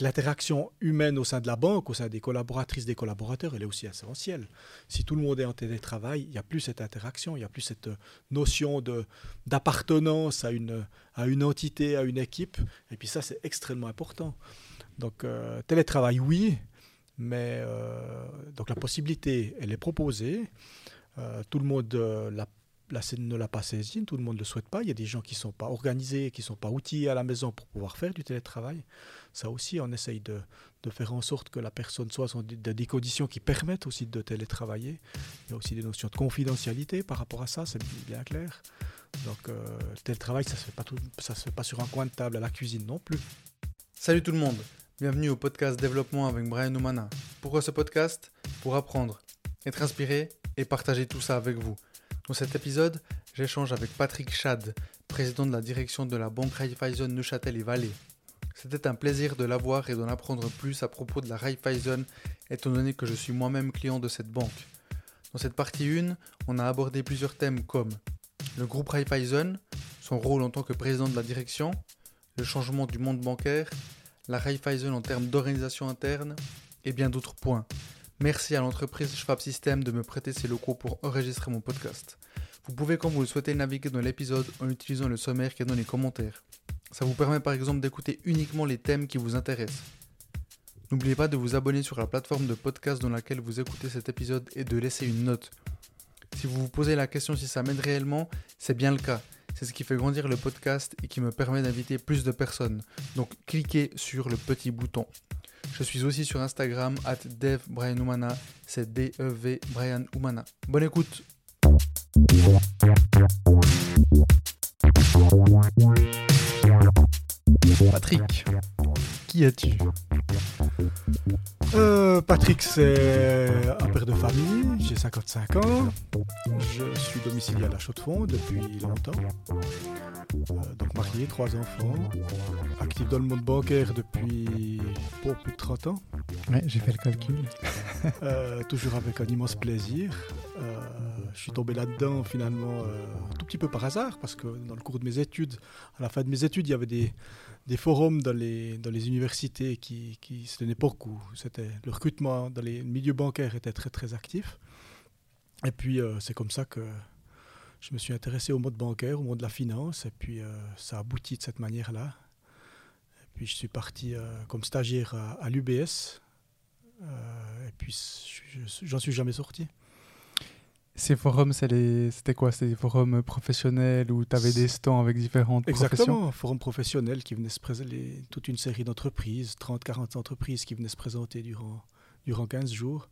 L'interaction humaine au sein de la banque, au sein des collaboratrices, des collaborateurs, elle est aussi essentielle. Si tout le monde est en télétravail, il n'y a plus cette interaction, il n'y a plus cette notion d'appartenance à une, à une entité, à une équipe. Et puis ça, c'est extrêmement important. Donc, euh, télétravail, oui, mais euh, donc la possibilité, elle est proposée. Euh, tout le monde la ne l'a pas saisi, tout le monde ne le souhaite pas. Il y a des gens qui ne sont pas organisés, qui ne sont pas outillés à la maison pour pouvoir faire du télétravail. Ça aussi, on essaye de, faire en sorte que la personne soit dans des conditions qui permettent aussi de télétravailler. Il y a aussi des notions de confidentialité par rapport à ça, c'est bien clair. Donc, euh, télétravail, ça ne se, fait pas sur un coin de table à la cuisine non plus. Salut tout le monde, bienvenue au podcast Développement avec Brian Oumana. Pourquoi ce podcast? Pour apprendre, être inspiré et partager tout ça avec vous. Dans cet épisode, j'échange avec Patrick Chad, président de la direction de la banque Raiffeisen Neuchâtel et Valais. C'était un plaisir de l'avoir et d'en apprendre plus à propos de la Raiffeisen, étant donné que je suis moi-même client de cette banque. Dans cette partie 1, on a abordé plusieurs thèmes comme le groupe Raiffeisen, son rôle en tant que président de la direction, le changement du monde bancaire, la Raiffeisen en termes d'organisation interne et bien d'autres points. Merci à l'entreprise Schwab System de me prêter ses locaux pour enregistrer mon podcast. Vous pouvez, quand vous le souhaitez, naviguer dans l'épisode en utilisant le sommaire qui est dans les commentaires. Ça vous permet par exemple d'écouter uniquement les thèmes qui vous intéressent. N'oubliez pas de vous abonner sur la plateforme de podcast dans laquelle vous écoutez cet épisode et de laisser une note. Si vous vous posez la question si ça m'aide réellement, c'est bien le cas. C'est ce qui fait grandir le podcast et qui me permet d'inviter plus de personnes. Donc cliquez sur le petit bouton. Je suis aussi sur Instagram, at DevBrianUmana, c'est D-E-V Brian. Bonne écoute Patrick, qui es-tu euh, Patrick, c'est un père de famille, j'ai 55 ans, je suis domicilié à la Chaux-de-Fonds depuis longtemps, euh, donc marié, trois enfants, actif dans le monde bancaire depuis pour plus de 30 ans. Ouais, j'ai fait le calcul. Euh, toujours avec un immense plaisir. je suis tombé là-dedans finalement un tout petit peu par hasard parce que dans le cours de mes études, à la fin de mes études, il y avait des des forums dans les, dans les universités qui, qui c'était une époque où c'était le recrutement dans les milieux bancaires était très très actif. Et puis euh, c'est comme ça que je me suis intéressé au monde bancaire, au monde de la finance, et puis euh, ça a abouti de cette manière-là. Et puis je suis parti euh, comme stagiaire à, à l'UBS, et puis j'en suis jamais sorti. Ces forums, c'était quoi? C'était des forums professionnels où tu avais des stands avec différentes Exactement, professions forum professionnel qui venait se présenter, toute une série d'entreprises, 30-40 entreprises qui venaient se présenter durant, durant 15 jours.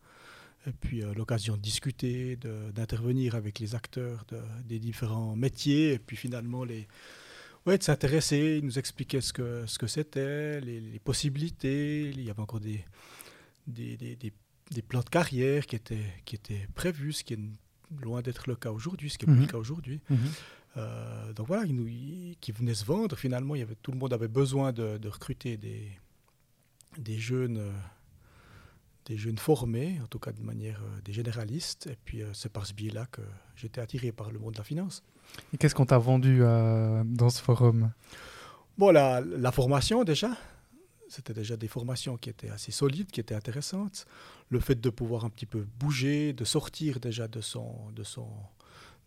Et puis euh, l'occasion de discuter, d'intervenir avec les acteurs des différents métiers, et puis finalement les, ouais, de s'intéresser, nous expliquer ce que ce que c'était, les, possibilités. Il y avait encore des des, des, des, plans de carrière qui étaient, qui étaient prévus, ce qui est loin d'être le cas aujourd'hui, ce qui n'est plus le mhm. cas aujourd'hui. Mhm. Euh, donc voilà, qui venaient se vendre. Finalement, il y avait, tout le monde avait besoin de, recruter des, des jeunes, euh, des jeunes formés, en tout cas de manière euh, des généralistes. Et puis c'est par ce biais-là que j'étais attiré par le monde de la finance. Et qu'est-ce qu'on t'a vendu dans ce forum? Bon, la, la formation déjà. C'était déjà des formations qui étaient assez solides, qui étaient intéressantes. Le fait de pouvoir un petit peu bouger, de sortir déjà de, son, de, son,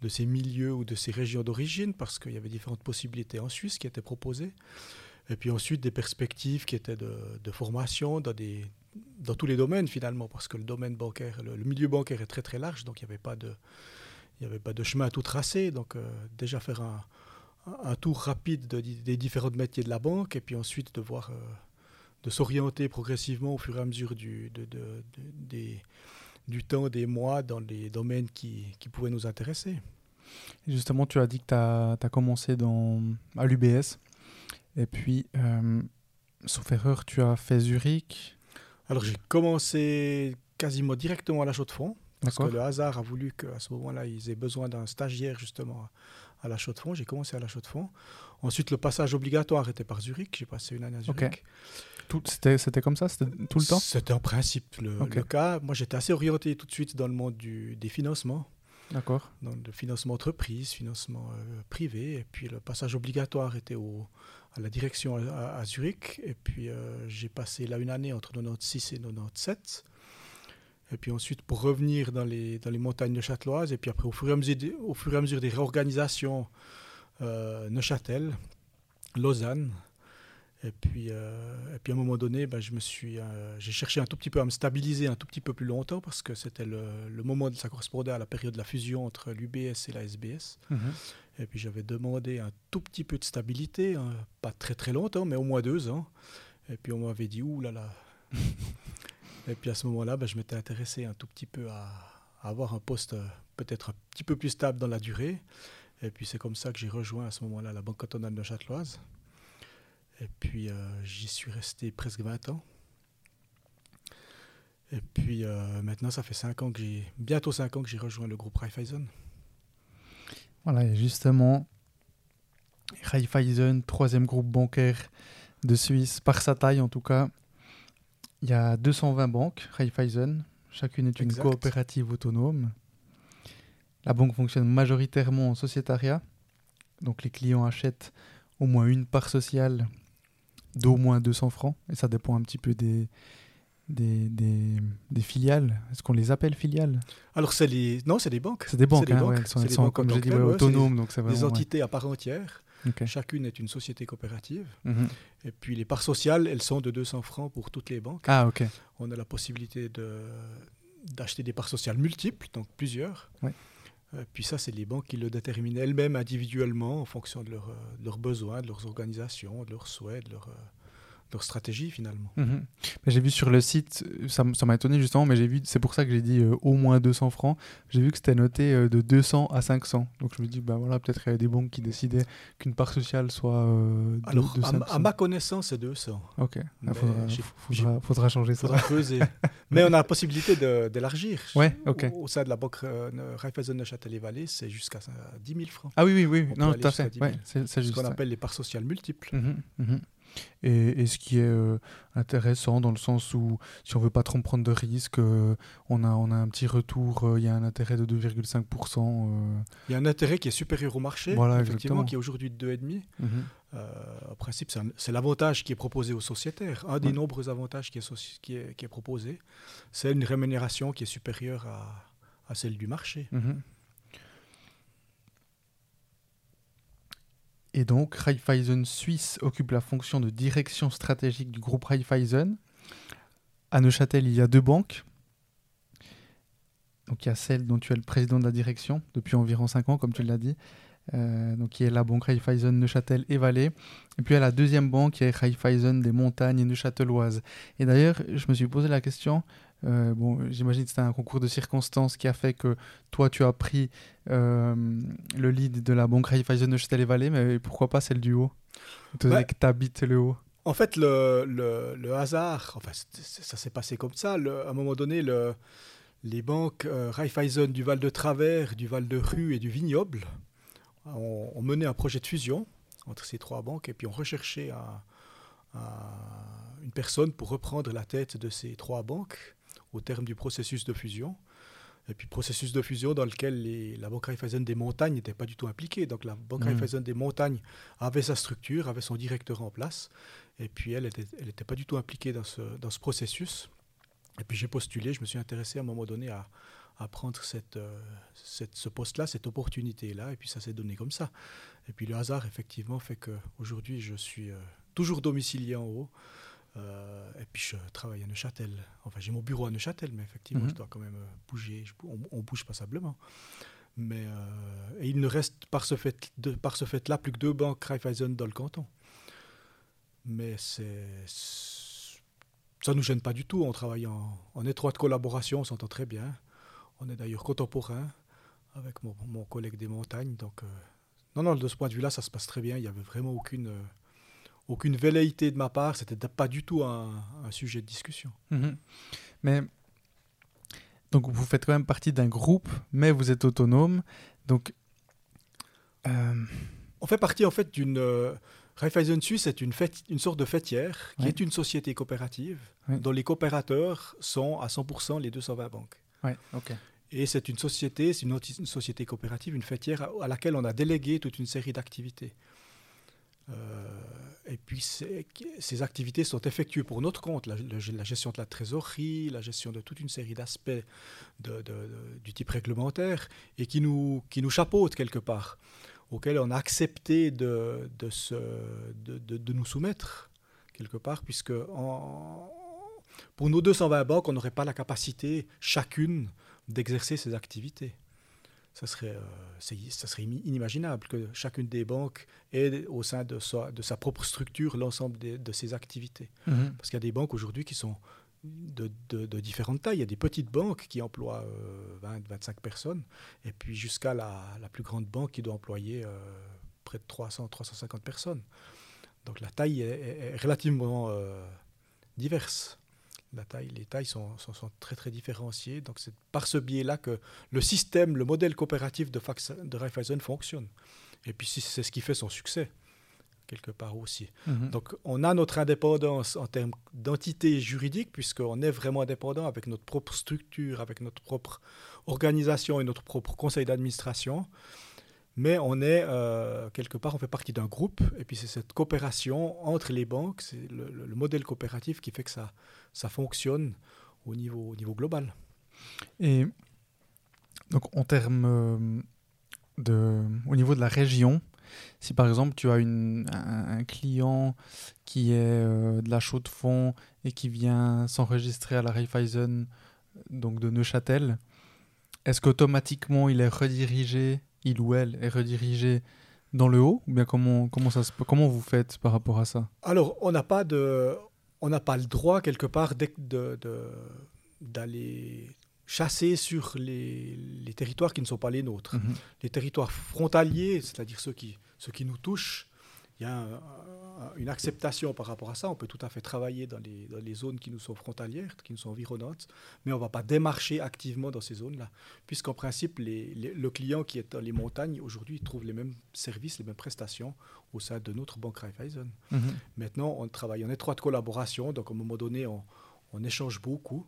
de ses milieux ou de ses régions d'origine, parce qu'il y avait différentes possibilités en Suisse qui étaient proposées. Et puis ensuite des perspectives qui étaient de, de formation dans, des, dans tous les domaines finalement, parce que le domaine bancaire, le, milieu bancaire est très très large, donc il n'y avait pas de, il y avait pas de chemin à tout tracer. Donc euh, déjà faire un, un, tour rapide des différents métiers de la banque, et puis ensuite de voir euh, de s'orienter progressivement au fur et à mesure du, de, des, du temps, des mois, dans les domaines qui, qui pouvaient nous intéresser. justement, tu as dit que tu as, commencé dans, à l'UBS, et puis, euh, sauf erreur, tu as fait Zurich. Alors j'ai commencé quasiment directement à la Chaux-de-Fonds, parce que le hasard a voulu qu'à ce moment-là, ils aient besoin d'un stagiaire justement à la Chaux-de-Fonds. J'ai commencé à la Chaux-de-Fonds. Ensuite, le passage obligatoire était par Zurich. J'ai passé une année à Zurich. C'était comme ça C'était tout le temps? C'était en principe le, cas. Moi, j'étais assez orienté tout de suite dans le monde du, des financements. D'accord. dans le financement entreprise, financement euh, privé. Et puis le passage obligatoire était au, à la direction à, à Zurich. Et puis euh, j'ai passé là une année entre 96 et 97. Et puis ensuite pour revenir dans les, dans les montagnes de Châteloise. Et puis après au fur et à mesure des, au fur et à mesure des réorganisations, euh, Neuchâtel, Lausanne. Et puis, euh, et puis à un moment donné, ben, je me suis, euh, j'ai cherché un tout petit peu à me stabiliser un tout petit peu plus longtemps parce que c'était le, le moment, de, ça correspondait à la période de la fusion entre l'UBS et la SBS. Mhm. Et puis j'avais demandé un tout petit peu de stabilité, hein, pas très très longtemps, mais au moins deux ans. Et puis on m'avait dit, ouh là là. et puis à ce moment-là, ben, je m'étais intéressé un tout petit peu à, à avoir un poste euh, peut-être un petit peu plus stable dans la durée. Et puis c'est comme ça que j'ai rejoint à ce moment-là la Banque cantonale de Châteloise. Et puis euh, j'y suis resté presque 20 ans. Et puis euh, maintenant, ça fait 5 ans que j'ai, bientôt 5 ans que j'ai rejoint le groupe Raiffeisen. Voilà, et justement, Raiffeisen, troisième groupe bancaire de Suisse, par sa taille en tout cas, il y a 220 banques, Raiffeisen, chacune est une Exact. coopérative autonome. La banque fonctionne majoritairement en sociétariat, donc les clients achètent au moins une part sociale d'au moins 200 francs, et ça dépend un petit peu des, des, des- des filiales. Est-ce qu'on les appelle filiales? Alors c'est les, non, c'est des banques. C'est des banques, des hein, banques. ouais, elles sont, elles des sont, banques comme j'ai dit, ouais, autonomes, donc Des vraiment... ouais. entités à part entière. Chacune est une société coopérative. Mhm. Et puis les parts sociales, elles sont de 200 francs pour toutes les banques. Ah, ok. On a la possibilité de, d'acheter des parts sociales multiples, donc plusieurs. Euh, puis ça, c'est les banques qui le déterminent elles-mêmes individuellement en fonction de, euh, leurs besoins, de leurs organisations, de leurs souhaits, de leur, euh, leur stratégie finalement. Mais J'ai vu sur le site, ça m'a étonné justement, mais j'ai vu, c'est pour ça que j'ai dit euh, au moins 200 francs. J'ai vu que c'était noté euh, de 200 à 500. Donc je me dis, bah voilà, peut-être qu'il y a des banques qui décidaient qu'une part sociale soit euh, de, Alors, de à, ma- 500. à ma connaissance, c'est 200. Ok, Mais il faudra, j'ai- faudra, faudra changer Il ça. creuser. Mais on a la possibilité de- d'élargir. Ouais, ok. Au, au sein de la banque euh, Raiffeisen Neuchâtel-et-Vallée, c'est jusqu'à euh, 10 000 francs. Ah oui, oui, oui, On non, tout à fait. 10 000. Ouais, c'est Ce qu'on appelle les parts sociales multiples. Mhm, mhm. Et, et ce qui est euh, intéressant dans le sens où si on veut pas trop prendre de risques, euh, on, a, on a un petit retour, euh, il y a un intérêt de 2,5%. euh, Il y a un intérêt qui est supérieur au marché, Voilà, effectivement, exactement. qui est aujourd'hui de 2,5. mhm. Euh, en principe, c'est l'avantage qui est proposé aux sociétaires. Un des Ouais. nombreux avantages qui est, qui est, qui est proposé, c'est une rémunération qui est supérieure à, à celle du marché. Mhm. Et donc, Raiffeisen Suisse occupe la fonction de direction stratégique du groupe Raiffeisen. À Neuchâtel, il y a deux banques. Donc, il y a celle dont tu es le président de la direction depuis environ 5 ans, comme tu l'as dit. Euh, donc, qui est la banque Raiffeisen Neuchâtel et Valais. Et puis, il y a la deuxième banque qui est Raiffeisen des montagnes et neuchâteloises. Et d'ailleurs, je me suis posé la question. Euh, bon, j'imagine que c'était un concours de circonstances qui a fait que toi, tu as pris euh, le lead de la banque Raiffeisen Neuchâtel et Valais, mais pourquoi pas celle du haut? Étant donné Ouais. que tu habites le haut. En fait, le, le- le hasard, enfin, ça s'est passé comme ça. Le- à un moment donné, le- les banques euh, Raiffeisen du Val de Travers, du Val de Rue et du Vignoble ont, ont mené un projet de fusion entre ces trois banques et puis ont recherché un- un- une personne pour reprendre la tête de ces trois banques au terme du processus de fusion. Et puis processus de fusion dans lequel les- la Banque Raiffeisen des montagnes n'était pas du tout impliquée. Donc la Banque. Raiffeisen des montagnes avait sa structure, avait son directeur en place. Et puis elle n'était elle était pas du tout impliquée dans ce, dans ce processus. Et puis j'ai postulé, je me suis intéressé à un moment donné à, à prendre cette, euh, cette- ce poste-là, cette opportunité-là. Et puis ça s'est donné comme ça. Et puis le hasard, effectivement, fait qu'aujourd'hui, je suis euh, toujours domicilié en haut. Euh, et puis je travaille à Neuchâtel. Enfin, j'ai mon bureau à Neuchâtel, mais effectivement, Mhm. je dois quand même euh, bouger. Je on, on bouge passablement. Mais euh, et il ne reste par ce fait de, par ce fait-là plus que deux banques Raiffeisen dans le canton. Mais c'est ça nous gêne pas du tout. On travaille en, en étroite collaboration, on s'entend très bien. On est d'ailleurs contemporain avec mon, mon collègue des montagnes. Donc euh, non, non, de ce point de vue-là, ça se passe très bien. Il n'y avait vraiment aucune aucune velléité de ma part. C'était pas du tout un, un sujet de discussion. Mhm. Mais donc vous faites quand même partie d'un groupe, mais vous êtes autonome. Donc euh, On fait partie en fait d'une euh, Raiffeisen Suisse est une, fête, une sorte de fêtière qui Ouais. est une société coopérative Ouais. dont les coopérateurs sont à 100% les 220 banques. ouais, ok. Et c'est une société, c'est une, société coopérative, une fêtière à, laquelle on a délégué toute une série d'activités. Euh, et puis ces activités sont effectuées pour notre compte, la, gestion de la trésorerie, la gestion de toute une série d'aspects du type réglementaire, et qui nous, qui nous chapeautent quelque part, auxquels on a accepté de, de, nous soumettre quelque part, puisque pour nos 220 banques, on n'aurait pas la capacité chacune d'exercer ces activités. Ça serait, euh, ça serait inimaginable que chacune des banques ait au sein de sa, de sa propre structure l'ensemble de, ses activités. Mhm. Parce qu'il y a des banques aujourd'hui qui sont de, de, différentes tailles. Il y a des petites banques qui emploient 20, euh, 25 personnes, et puis jusqu'à la, la, plus grande banque qui doit employer euh, près de 300, 350 personnes. Donc la taille est, relativement diverse la taille, les tailles sont, sont, très très différenciées. Donc c'est par ce biais-là que le système, le modèle coopératif de, Fax, de Raiffeisen fonctionne. Et puis c'est ce qui fait son succès, quelque part aussi. Mhm. Donc on a notre indépendance en termes d'entité juridique, puisqu'on est vraiment indépendant avec notre propre structure, avec notre propre organisation et notre propre conseil d'administration mais on est euh, quelque part, on fait partie d'un groupe, et puis c'est cette coopération entre les banques, c'est le, modèle coopératif qui fait que ça, ça fonctionne au niveau, au niveau global. Et donc en termes euh, de, au niveau de la région, si par exemple tu as une, un, client qui est euh, de la chaux de fonds et qui vient s'enregistrer à la Raiffeisen donc de Neuchâtel, est-ce qu'automatiquement il est redirigé il ou elle est redirigé dans le haut ou bien comment, comment, ça comment vous faites par rapport à ça? Alors, on n'a pas, de, on pas le droit, quelque part, d'aller chasser sur les, les, territoires qui ne sont pas les nôtres. Mhm. Les territoires frontaliers, c'est-à-dire ceux qui, ceux qui nous touchent, il y a une acceptation par rapport à ça. On peut tout à fait travailler dans les, dans les, zones qui nous sont frontalières, qui nous sont environnantes, mais on ne va pas démarcher activement dans ces zones-là, puisqu'en principe, les, le client qui est dans les montagnes, aujourd'hui, trouve les mêmes services, les mêmes prestations au sein de notre banque Raiffeisen. Mhm. Maintenant, on travaille en étroite collaboration, donc à un moment donné, on, on échange beaucoup.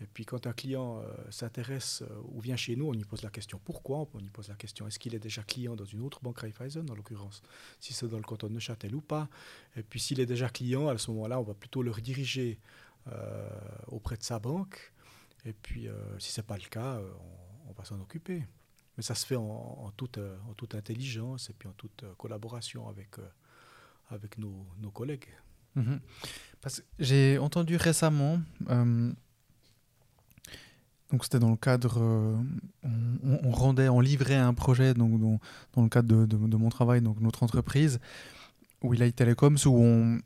Et puis quand un client euh, s'intéresse euh, ou vient chez nous, on lui pose la question pourquoi, on lui pose la question est-ce qu'il est déjà client dans une autre banque Raiffeisen, en l'occurrence, si c'est dans le canton de Neuchâtel ou pas? Et puis s'il est déjà client, à ce moment-là, on va plutôt le rediriger euh, auprès de sa banque. Et puis si ce n'est pas le cas, on, va s'en occuper. Mais ça se fait en, toute, en toute intelligence et puis en toute collaboration avec, avec nos, nos collègues. Mhm. J'ai entendu récemment donc c'était dans le cadre, euh, on, rendait, on livrait un projet donc dans, le cadre de, mon travail, donc notre entreprise, Willite Telecoms, où on,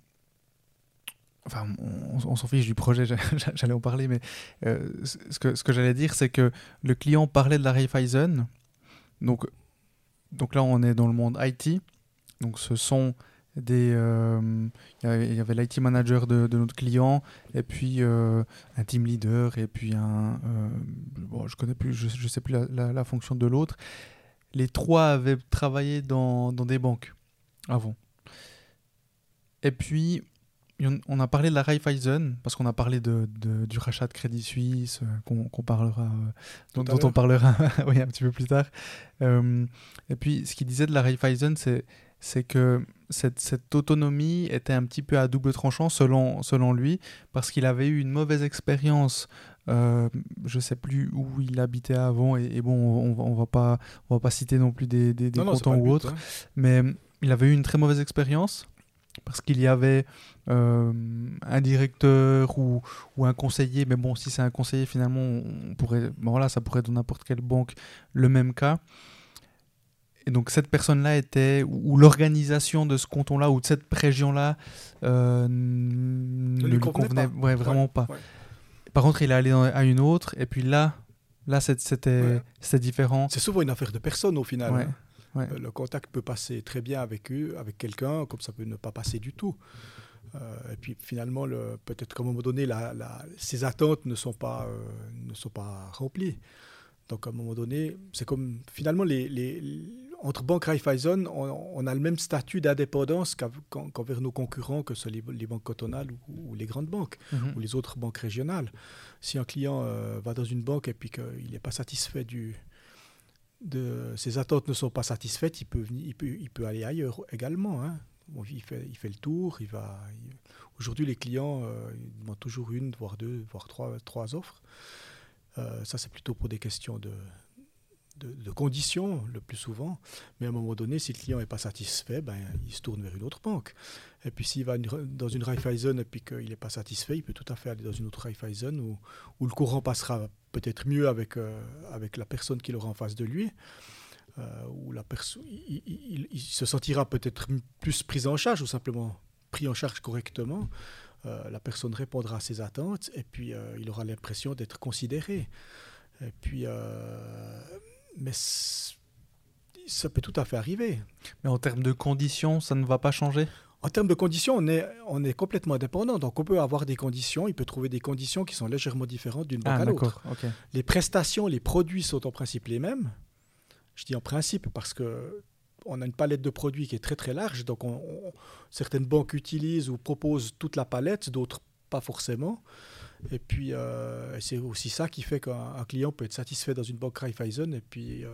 enfin, on, s'en fiche du projet, j'allais en parler, mais euh, ce que, ce que j'allais dire, c'est que le client parlait de la Raiffeisen, donc, donc là on est dans le monde IT, donc ce sont des euh, il y avait l'IT manager de, notre client et puis euh, un team leader et puis un euh, bon, je connais plus je, je sais plus la, la, fonction de l'autre. Les trois avaient travaillé dans, dans, des banques avant. Et puis on a parlé de la Raiffeisen parce qu'on a parlé de, de, du rachat de Crédit Suisse qu'on parlera dont, dont on parlera oui, un petit peu plus tard. Et puis ce qu'il disait de la Raiffeisen c'est c'est que cette, cette, autonomie était un petit peu à double tranchant selon, selon lui, parce qu'il avait eu une mauvaise expérience. Euh, je sais plus où il habitait avant, et, bon, on, on, va pas, on va pas citer non plus des, des, ou autres, hein. mais il avait eu une très mauvaise expérience parce qu'il y avait euh, un directeur ou, ou, un conseiller, mais bon, si c'est un conseiller, finalement, on pourrait, voilà, ça pourrait être dans n'importe quelle banque le même cas. Et donc cette personne-là était, ou, l'organisation de ce canton-là, ou de cette région-là, euh, ne lui convenait, vraiment pas. Par contre, il est allé à une autre, et puis là, là c'était différent. C'est souvent une affaire de personne au final. Hein. Euh, le contact peut passer très bien avec eux, avec quelqu'un, comme ça peut ne pas passer du tout. Euh, et puis finalement, peut-être qu'à un moment donné, la, la, ces attentes ne sont pas, ne sont pas remplies. Donc à un moment donné, c'est comme finalement les, les, entre Banque Raiffeisen, on, a le même statut d'indépendance qu'envers nos concurrents, que ce les, les banques cantonales ou, les grandes banques, mhm. ou les autres banques régionales. Si un client euh, va dans une banque et puis qu'il n'est pas satisfait du, de ses attentes ne sont pas satisfaites, il peut, il peut, il peut aller ailleurs également. Hein. il, fait, il fait le tour. Il va. Aujourd'hui, les clients euh, demandent toujours une, voire deux, voire trois, trois offres. Euh, ça, c'est plutôt pour des questions de, de, conditions le plus souvent. Mais à un moment donné, si le client n'est pas satisfait, ben, il se tourne vers une autre banque. Et puis s'il va dans une Raiffeisen et puis qu'il n'est pas satisfait, il peut tout à fait aller dans une autre Raiffeisen où, où le courant passera peut-être mieux avec, euh, avec la personne qu'il aura en face de lui. Euh, où la il, il, se sentira peut-être plus pris en charge ou simplement pris en charge correctement. Euh, la personne répondra à ses attentes et puis il aura l'impression d'être considéré. Et puis, mais ça peut tout à fait arriver. Mais en termes de conditions, ça ne va pas changer? En termes de conditions, on est, on est complètement indépendant. Donc, on peut avoir des conditions, il peut trouver des conditions qui sont légèrement différentes d'une banque ah, à l'autre. Les prestations, les produits sont en principe les mêmes. Je dis en principe parce que on a une palette de produits qui est très très large. Donc, certaines banques utilisent ou proposent toute la palette, d'autres pas forcément. Et puis, euh, c'est aussi ça qui fait qu'un client peut être satisfait dans une banque Raiffeisen et, puis, euh,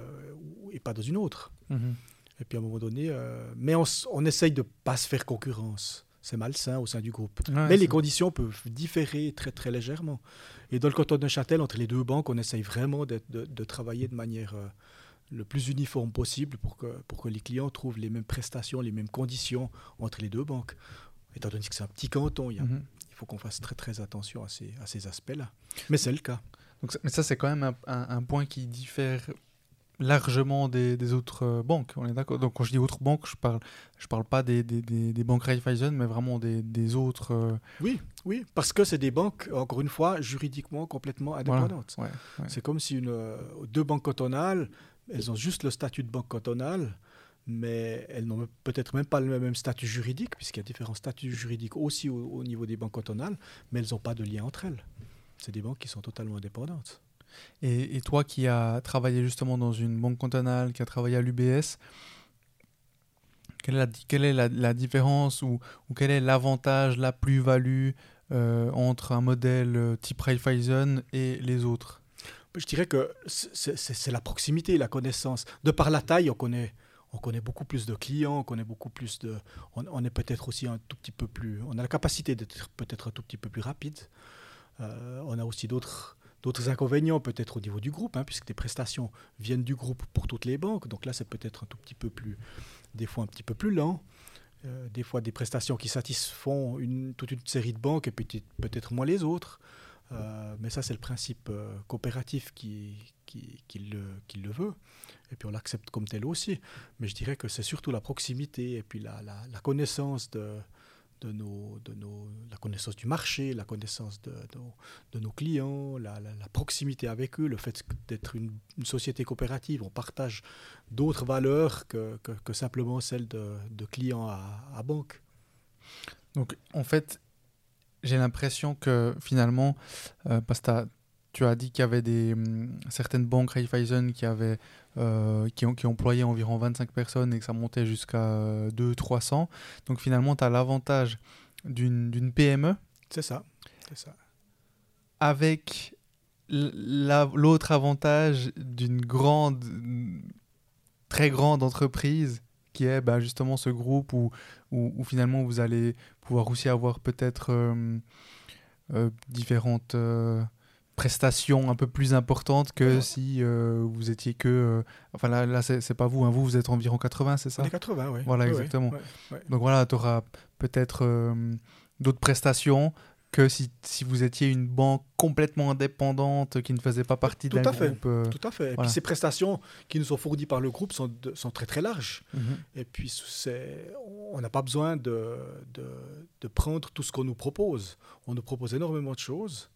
et pas dans une autre. Mhm. Et puis, à un moment donné, euh, mais on, on, essaye de ne pas se faire concurrence. C'est malsain au sein du groupe. mais les conditions peuvent différer très, très légèrement. Et dans le canton de Neuchâtel, entre les deux banques, on essaye vraiment de, de, travailler de manière le plus uniforme possible pour que, pour que les clients trouvent les mêmes prestations, les mêmes conditions entre les deux banques. Étant donné que c'est un petit canton, il y a, mhm faut qu'on fasse très très attention à ces, à ces aspects-là. Mais c'est le cas. Donc, mais ça, c'est quand même un, un, point qui diffère largement des, des autres euh, banques. On est d'accord. Donc quand je dis autres banques, je parle, je parle pas des, des, des banques Raiffeisen, mais vraiment des, autres. Euh, oui, oui, parce que c'est des banques, encore une fois, juridiquement complètement indépendantes. C'est comme si une, euh, deux banques cantonales, elles ont juste le statut de banque cantonale mais elles n'ont peut-être même pas le même statut juridique, puisqu'il y a différents statuts juridiques aussi au, niveau des banques cantonales, mais elles n'ont pas de lien entre elles. C'est des banques qui sont totalement indépendantes. Et, toi qui as travaillé justement dans une banque cantonale, qui a travaillé à l'UBS, quelle est la, quelle est la, différence ou, ou, quel est l'avantage, la plus-value euh, entre un modèle euh, type Raiffeisen et les autres? Je dirais que c'est la proximité, la connaissance. De par la taille, on connaît on connaît beaucoup plus de clients, on connaît est peut-être aussi un tout petit peu plus. On a la capacité d'être peut-être un tout petit peu plus rapide. Euh, on a aussi d'autres. Inconvénients peut-être au niveau du groupe, hein, puisque les prestations viennent du groupe pour toutes les banques. Donc là, c'est peut-être un tout petit peu plus, des fois un petit peu plus lent. Euh, des fois des prestations qui satisfont toute une série de banques et peut-être moins les autres. Euh, mais ça, c'est le principe coopératif qui, le, veut et puis on l'accepte comme tel aussi. Mais je dirais que c'est surtout la proximité et puis la, la, connaissance de, de, nos, de nos, la connaissance du marché, la connaissance de, de, nos clients, la, la, proximité avec eux, le fait d'être une, société coopérative, on partage d'autres valeurs que, que, simplement celles de, clients à, banque. Donc en fait, j'ai l'impression que finalement, euh, parce que dit qu'il y avait des, hum, certaines banques Raiffeisen qui avaient euh, qui, ont, qui employaient environ 25 personnes et que ça montait jusqu'à 200-300. Donc finalement, tu as l'avantage d'une PME. C'est ça, c'est ça. Avec l'autre avantage d'une grande, très grande entreprise qui est bah, justement ce groupe où, où, finalement vous allez pouvoir aussi avoir peut-être euh, euh, différentes prestations un peu plus importantes que si euh, vous étiez que. Euh, enfin là, là c'est pas vous, hein, vous, vous êtes environ 80, c'est ça? On est 80, oui. Voilà, exactement. Donc voilà, tu auras peut-être euh, d'autres prestations que si, si, vous étiez une banque complètement indépendante qui ne faisait pas partie d'un groupe. Tout à fait. Et puis ces prestations qui nous sont fournies par le groupe sont, sont très très larges. Mhm. Et puis on n'a pas besoin de, de, de, prendre tout ce qu'on nous propose. On nous propose énormément de choses.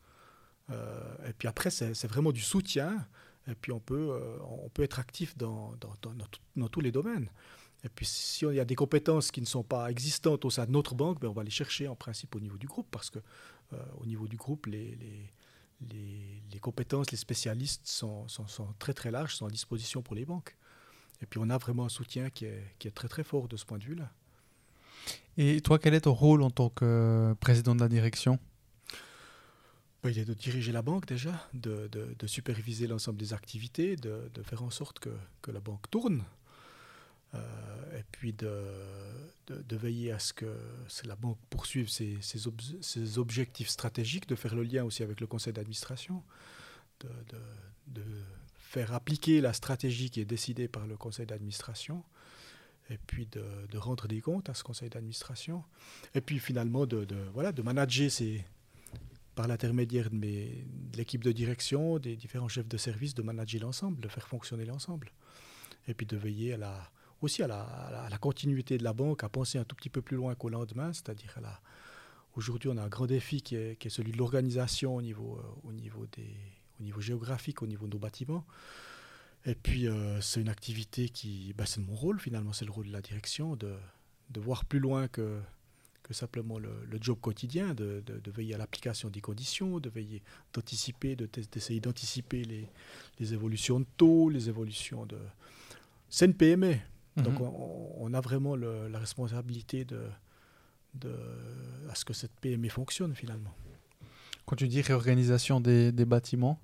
Euh, et puis après, c'est vraiment du soutien. Et puis on peut, euh, on peut être actif dans, dans, tous les domaines. Et puis s'il y a des compétences qui ne sont pas existantes au sein de notre banque, ben on va les chercher en principe au niveau du groupe, parce que euh, au niveau du groupe, les, les, les, compétences, les spécialistes sont, sont, sont, très très larges, sont à disposition pour les banques. Et puis on a vraiment un soutien qui est, qui est très très fort de ce point de vue-là. Et toi, quel est ton rôle en tant que président de la direction? Il est de diriger la banque déjà, de, de, superviser l'ensemble des activités, de, de, faire en sorte que, que la banque tourne, euh, et puis de, veiller à ce que la banque poursuive ses, ses, objectifs stratégiques, de faire le lien aussi avec le conseil d'administration, de, faire appliquer la stratégie qui est décidée par le conseil d'administration, et puis de, rendre des comptes à ce conseil d'administration, et puis finalement de, voilà, de manager ces par l'intermédiaire de, l'équipe de direction, des différents chefs de service, de manager l'ensemble, de faire fonctionner l'ensemble. Et puis de veiller à la, aussi à la, continuité de la banque, à penser un tout petit peu plus loin qu'au lendemain, c'est-à-dire Aujourd'hui, on a un grand défi qui est, celui de l'organisation au niveau, euh, au, niveau au niveau géographique, au niveau de nos bâtiments. Et puis, euh, c'est une activité qui, bah, c'est mon rôle finalement, c'est le rôle de la direction, de, de voir plus loin que, que simplement le, job quotidien, de, veiller à l'application des conditions, de veiller d'anticiper, d'essayer d'anticiper les, les, évolutions de taux, les évolutions de... C'est une PME, donc on, a vraiment la responsabilité de, de, à ce que cette PME fonctionne finalement. Quand tu dis réorganisation des, des bâtiments?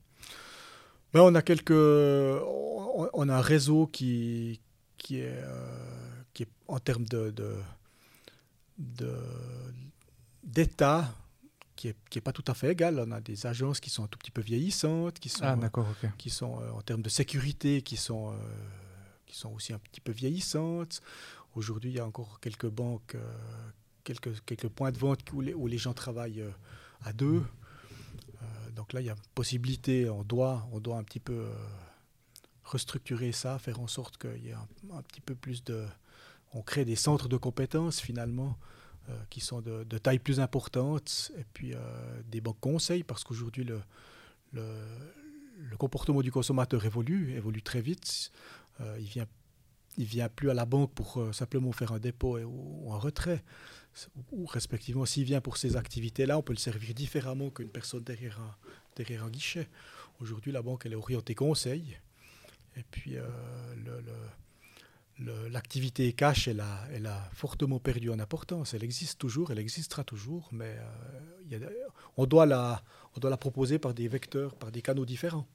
Ben, on a quelques, on, a un réseau qui, qui, est, euh, qui est en termes de, de d'État qui n'est qui est pas tout à fait égal. On a des agences qui sont un tout petit peu vieillissantes, qui sont, ah, qui sont euh, en termes de sécurité, qui sont, euh, qui sont aussi un petit peu vieillissantes. Aujourd'hui, il y a encore quelques banques, euh, quelques, quelques points de vente où les, où les gens travaillent à deux. donc là, il y a possibilité, on doit, on doit un petit peu restructurer ça, faire en sorte qu'il y ait un petit peu plus de, on crée des centres de compétences finalement euh, qui sont de, taille plus importante et puis euh, des banques conseils parce qu'aujourd'hui le, comportement du consommateur évolue, évolue très vite. Euh, il vient vient plus à la banque pour simplement faire un dépôt ou, un retrait. Ou, respectivement, s'il vient pour ces activités-là, on peut le servir différemment qu'une personne derrière un, derrière un guichet. Aujourd'hui, la banque, elle est orientée conseil. Et puis, le, l'activité cash, elle a, elle a, fortement perdu en importance. Elle existe toujours, elle existera toujours, mais euh, on, doit la, on doit la proposer par des vecteurs, par des canaux différents,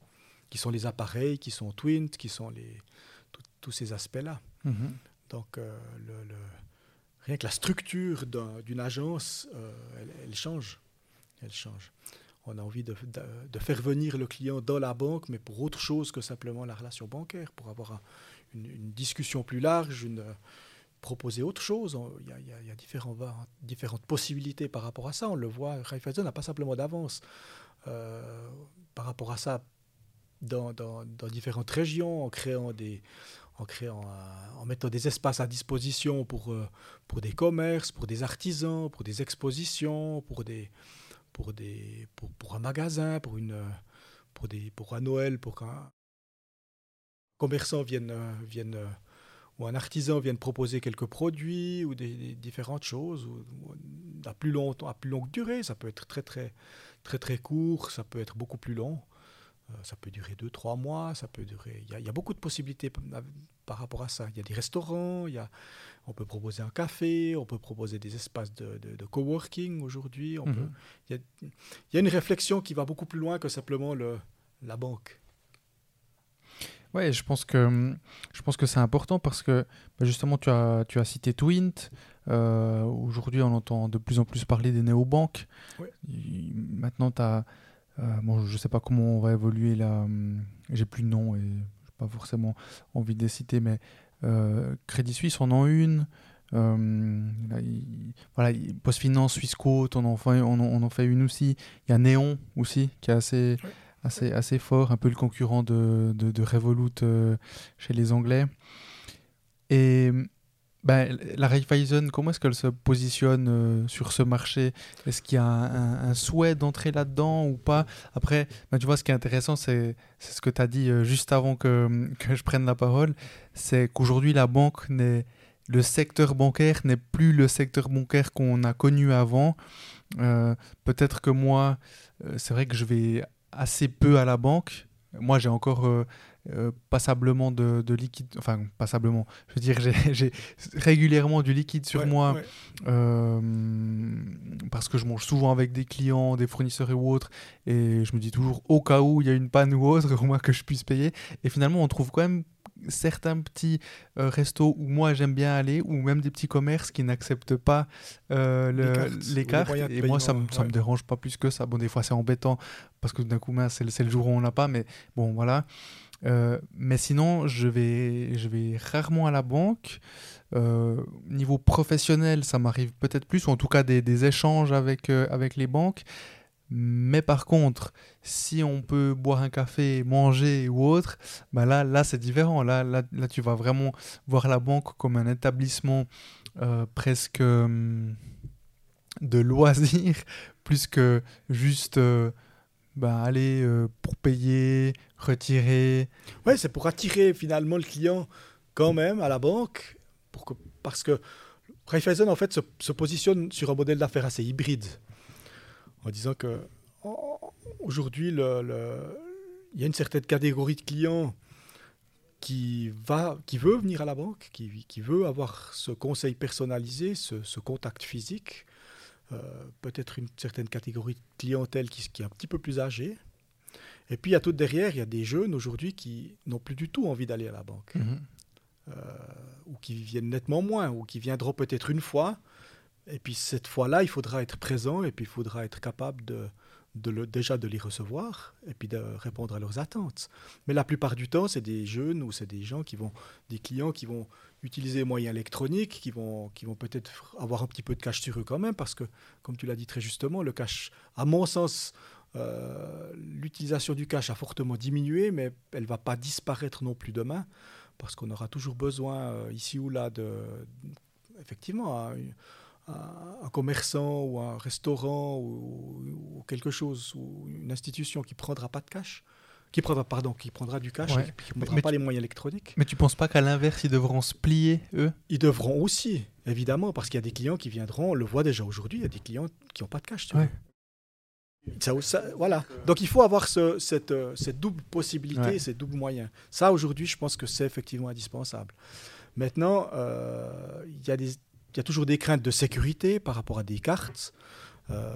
qui sont les appareils, qui sont Twint, qui sont les, tous ces aspects-là. Mm-hmm. Donc, euh, le, rien que la structure d'une agence, euh, elle, change. Elle change. On a envie de, de, faire venir le client dans la banque, mais pour autre chose que simplement la relation bancaire, pour avoir un, une, discussion plus large, une, proposer autre chose. Il y a, différentes possibilités par rapport à ça. On le voit, Raiffeisen n'a pas simplement d'avance euh, par rapport à ça dans, différentes régions, en créant des, en créant, en mettant des espaces à disposition pour, euh, pour des commerces, pour des artisans, pour des expositions, pour des, pour des, pour un magasin, pour une, pour des, pour un Noël, pour un, commerçants viennent, euh, viennent euh, ou un artisan vienne proposer quelques produits ou des, différentes choses ou, à plus long, à plus longue durée. Ça peut être très très très très court, ça peut être beaucoup plus long. Euh, ça peut durer deux, trois mois, ça peut durer. Il y, a, beaucoup de possibilités par rapport à ça. Il y a des restaurants, il y a, on peut proposer un café, on peut proposer des espaces de, de, coworking aujourd'hui. Mhm. Il, il, y a une réflexion qui va beaucoup plus loin que simplement le, la banque. Ouais, je pense que je pense que c'est important parce que bah, justement tu as tu as cité Twint. Euh, aujourd'hui, on entend de plus en plus parler des néobanques. Maintenant, tu as euh, bon, je sais pas comment on va évoluer là. Hum, j'ai plus de nom et n'ai pas forcément envie de les citer, mais euh, Crédit Suisse en a une. Euh, voilà, Postfinance, Swissquote, on en fait, on, on en fait une aussi. Il y a Néon aussi qui est assez assez, assez fort, un peu le concurrent de, de, Revolut euh, chez les Anglais. Et ben, la Raiffeisen, comment est-ce qu'elle se positionne euh, sur ce marché? Est-ce qu'il y a un, souhait d'entrer là-dedans ou pas? Après, ben, tu vois, ce qui est intéressant, c'est ce que tu as dit euh, juste avant que, que, je prenne la parole, c'est qu'aujourd'hui, la banque n'est... Le secteur bancaire n'est plus le secteur bancaire qu'on a connu avant. Peut-être que moi, c'est vrai que je vais assez peu à la banque. moi j'ai encore euh, euh, passablement de, de, liquide, enfin passablement, je veux dire j'ai régulièrement du liquide sur moi euh, parce que je mange souvent avec des clients, des fournisseurs et autres, et je me dis toujours au cas où il y a une panne ou autre, au moins que je puisse payer. Et finalement on trouve quand même certains petits euh, restos où moi j'aime bien aller, ou même des petits commerces qui n'acceptent pas euh, les cartes. et moi, ça ne me dérange pas plus que ça. Bon, des fois, c'est embêtant parce que d'un coup, c'est le jour où on l'a pas, mais bon, voilà. Euh, mais sinon, je vais, je vais rarement à la banque. niveau professionnel, ça m'arrive peut-être plus, ou en tout cas des, des échanges avec, avec les banques. Mais par contre, si on peut boire un café, manger ou autre, bah là, là c'est différent. Là, là, là, tu vas vraiment voir la banque comme un établissement euh, presque euh, de loisirs, plus que juste euh, bah, aller pour payer, retirer. Oui, c'est pour attirer finalement le client quand même à la banque, parce que Raiffeisen en fait se, se positionne sur un modèle d'affaires assez hybride en disant que aujourd'hui, le, il y a une certaine catégorie de clients qui, va, qui veut venir à la banque, qui, qui veut avoir ce conseil personnalisé, ce, contact physique. Euh, peut-être une certaine catégorie de clientèle qui, qui, est un petit peu plus âgée. Et puis, a tout derrière, il y a des jeunes aujourd'hui qui n'ont plus du tout envie d'aller à la banque. Mhm. Euh, ou qui viennent nettement moins, ou qui viendront peut-être une fois, et puis cette fois-là, il faudra être présent et puis il faudra être capable de, déjà de les recevoir et puis de répondre à leurs attentes. Mais la plupart du temps, c'est des jeunes ou c'est des gens qui vont, des clients qui vont utiliser les moyens électroniques, qui vont, qui vont peut-être avoir un petit peu de cash sur eux quand même, parce que, comme tu l'as dit très justement, le cash, à mon sens, euh, l'utilisation du cash a fortement diminué, mais elle ne va pas disparaître non plus demain, parce qu'on aura toujours besoin, euh, ici ou là, de, effectivement, un, commerçant ou un restaurant ou, quelque chose ou une institution qui prendra pas de cash, qui prendra pardon, qui prendra du cash, et qui ne prendra pas les moyens électroniques. Mais tu penses pas qu'à l'inverse ils devront se plier eux? Ils devront aussi, évidemment, parce qu'il y a des clients qui viendront. On le voit déjà aujourd'hui, il y a des clients qui n'ont pas de cash. Ça, voilà. Donc il faut avoir ce, cette, cette, double possibilité, ces doubles moyens. Ça, aujourd'hui, je pense que c'est effectivement indispensable. Maintenant, euh, il y a des y a toujours des craintes de sécurité par rapport à des cartes, euh,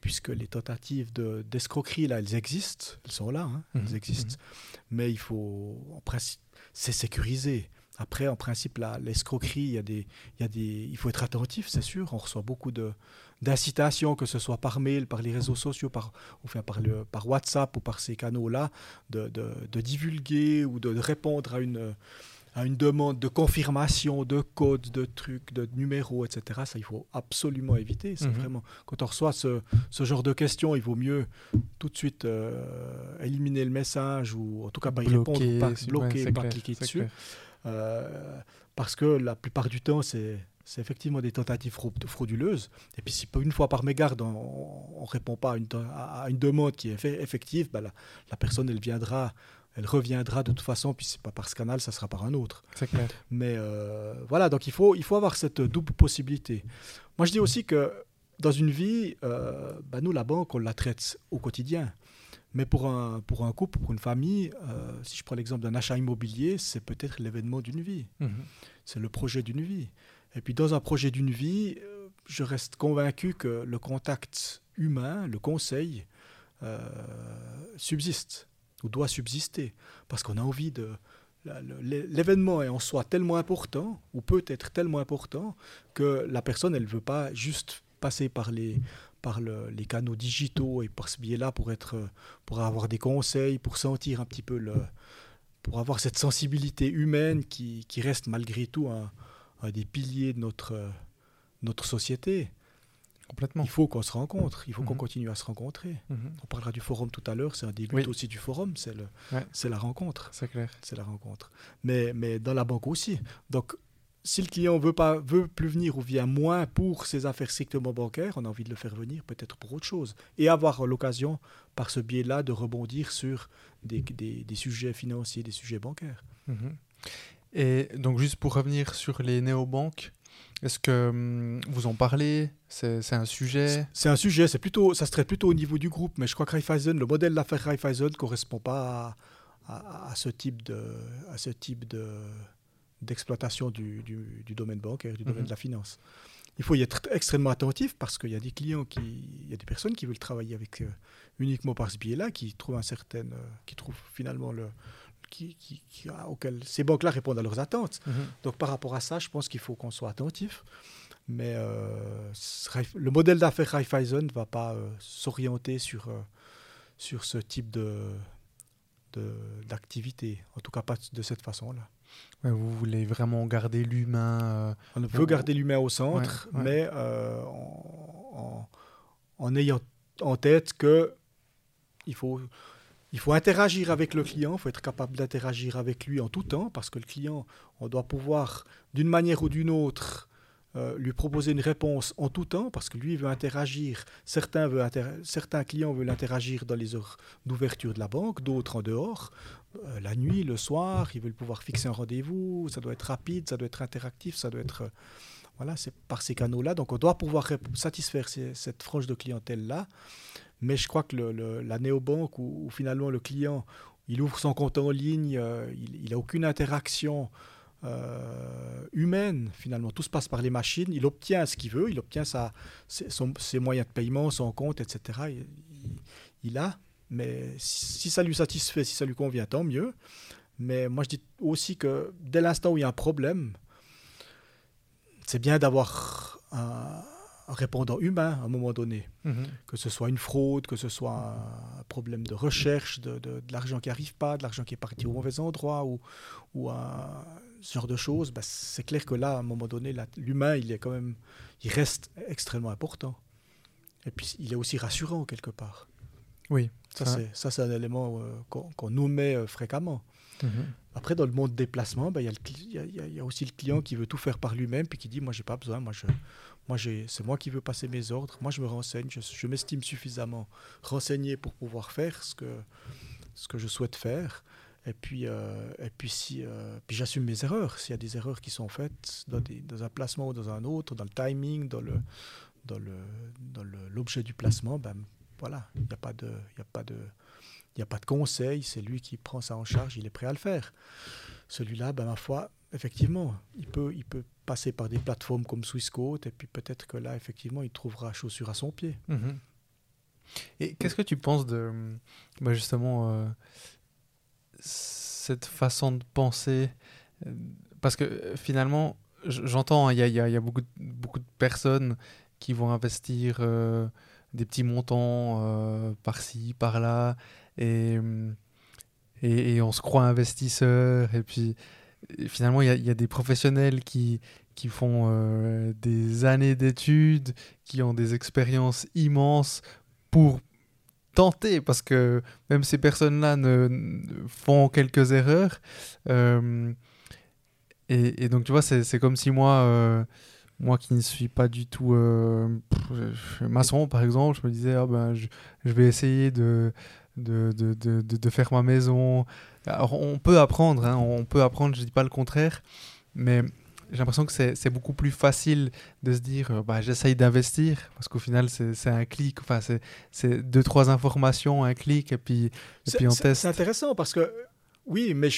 puisque les tentatives d'escroquerie, là, elles existent, elles sont là, hein, elles mhm. existent. Mhm. Mais il faut, en principe, c'est sécurisé. Après, en principe, l'escroquerie, il, y a des, il, y a des, il faut être attentif, c'est sûr. On reçoit beaucoup d'incitations, que ce soit par mail, par les réseaux sociaux, par, enfin, par, le, par WhatsApp ou par ces canaux-là, de, de, de, divulguer ou de répondre à une à une demande de confirmation de codes, de trucs, de numéros, etc. Ça, il faut absolument éviter. C'est mhm. vraiment quand on reçoit ce, ce, genre de questions, il vaut mieux tout de suite euh, éliminer le message ou en tout cas pas y répondre, pas bloquer, pas cliquer dessus, euh, parce que la plupart du temps, c'est c'est effectivement des tentatives frauduleuses. Et puis si une fois par mégarde, on ne répond pas à une, à une, demande qui est effective, ben la, la, personne, elle viendra elle reviendra de toute façon, puis c'est pas par ce canal, ça sera par un autre. C'est clair. Mais euh, voilà, donc il faut, il faut avoir cette double possibilité. Moi, je dis aussi que dans une vie, euh, bah, nous, la banque, on la traite au quotidien. Mais pour un, pour un couple, pour une famille, euh, si je prends l'exemple d'un achat immobilier, c'est peut-être l'événement d'une vie. Mhm. C'est le projet d'une vie. Et puis dans un projet d'une vie, je reste convaincu que le contact humain, le conseil, subsiste ou doit subsister, parce qu'on a envie de... L'événement est en soi tellement important, ou peut être tellement important, que la personne, elle ne veut pas juste passer par les, par les canaux digitaux et par ce biais-là pour, pour avoir des conseils, pour sentir un petit peu le... pour avoir cette sensibilité humaine qui, qui reste malgré tout un, un des piliers de notre, notre société. Complètement. Il faut qu'on se rencontre, il faut qu'on mhm. continue à se rencontrer. Mhm. On parlera du forum tout à l'heure, c'est un début aussi du forum, c'est la rencontre. C'est clair. C'est la rencontre. Mais, mais dans la banque aussi. Donc, si le client veut pas veut plus venir ou vient moins pour ses affaires strictement bancaires, on a envie de le faire venir peut-être pour autre chose et avoir l'occasion par ce biais-là de rebondir sur des, des, des, sujets financiers, des sujets bancaires. Mhm. Et donc juste pour revenir sur les néobanques, est-ce que hum, vous en parlez? C'est un sujet? C'est un sujet, c'est plutôt, ça se traite plutôt au niveau du groupe, mais je crois que Raiffeisen, le modèle d'affaires Raiffeisen ne correspond pas à, ce type de, à ce type de, d'exploitation du, du, domaine bancaire, du domaine mhm. de la finance. Il faut y être extrêmement attentif parce qu'il y a des clients qui, il y a des personnes qui veulent travailler avec euh, uniquement par ce biais-là, qui trouvent un certain, euh, qui trouvent finalement le, qui, qui, auquel ces banques-là répondent à leurs attentes. Mhm. Donc par rapport à ça, je pense qu'il faut qu'on soit attentif. Mais euh, le modèle d'affaires Raiffeisen ne va pas s'orienter sur, sur ce type de, d'activité, en tout cas pas de cette façon-là. vous voulez vraiment garder l'humain. Euh, On veut garder l'humain au centre, mais euh, en, ayant en tête que il faut, il faut interagir avec le client, il faut être capable d'interagir avec lui en tout temps, parce que le client, on doit pouvoir, d'une manière ou d'une autre, euh, lui proposer une réponse en tout temps, parce que lui veut interagir. Certains, clients veulent interagir dans les heures d'ouverture de la banque, d'autres en dehors, euh, la nuit, le soir, ils veulent pouvoir fixer un rendez-vous, ça doit être rapide, ça doit être interactif, ça doit être... Voilà, c'est par ces canaux-là. Donc on doit pouvoir satisfaire cette frange de clientèle-là. Mais je crois que la néobanque, où, où, finalement le client, il ouvre son compte en ligne, il n'a aucune interaction euh, humaine, finalement. Tout se passe par les machines. Il obtient ce qu'il veut, il obtient ses, moyens de paiement, son compte, etc. Il, a, mais si, ça lui satisfait, si ça lui convient, tant mieux. Mais moi, je dis aussi que dès l'instant où il y a un problème, c'est bien d'avoir un, répondant humain à un moment donné. Mhm. Que ce soit une fraude, que ce soit un problème de recherche, de, de, l'argent qui n'arrive pas, de l'argent qui est parti au mauvais endroit, ou, ou un, ce genre de choses, bah, c'est clair que là, à un moment donné, l'humain, il est quand même, il reste extrêmement important. Et puis, il est aussi rassurant quelque part. Oui. Ça, c'est un élément euh, qu'on nous met euh, fréquemment. Mhm. Après, dans le monde déplacement, bah, il y, y, a aussi le client qui veut tout faire par lui-même, puis qui dit, moi, j'ai pas besoin, moi, je, moi, c'est moi qui veux passer mes ordres, moi, je me renseigne, je, m'estime suffisamment renseigné pour pouvoir faire ce que, ce que je souhaite faire. Et puis, euh, puis, si, euh, puis j'assume mes erreurs. S'il y a des erreurs qui sont faites dans, des, dans, un placement ou dans un autre, dans le timing, dans le dans le dans l'objet du placement, ben voilà, il n'y a pas de a a pas de conseil. C'est lui qui prend ça en charge. Il est prêt à le faire. Celui-là, ben ma foi, effectivement, il peut il peut passer par des plateformes comme Swissquote et puis peut-être que là, effectivement, il trouvera chaussure à son pied. Mhm. Et qu'est-ce que tu penses de bah justement euh, cette façon de penser euh, Parce que euh, finalement, j'entends, hein, il y a, beaucoup, beaucoup de personnes qui vont investir des petits montants par-ci, par-là, et, et, on se croit investisseur, et puis finalement, il y, a des professionnels qui, qui font des années d'études, qui ont des expériences immenses pour tenter, parce que même ces personnes-là ne, font quelques erreurs. Euh, et, donc, tu vois, c'est comme si moi, euh, moi qui ne suis pas du tout euh, maçon, par exemple, je me disais, ah ben, je, vais essayer de, de, de, de, faire ma maison. Alors, on peut apprendre, hein, on peut apprendre, je dis pas le contraire, mais j'ai l'impression que c'est beaucoup plus facile de se dire euh, bah, j'essaye d'investir parce qu'au final c'est un clic, enfin c'est deux trois informations, un clic et puis, et puis on teste. C'est intéressant parce que oui, mais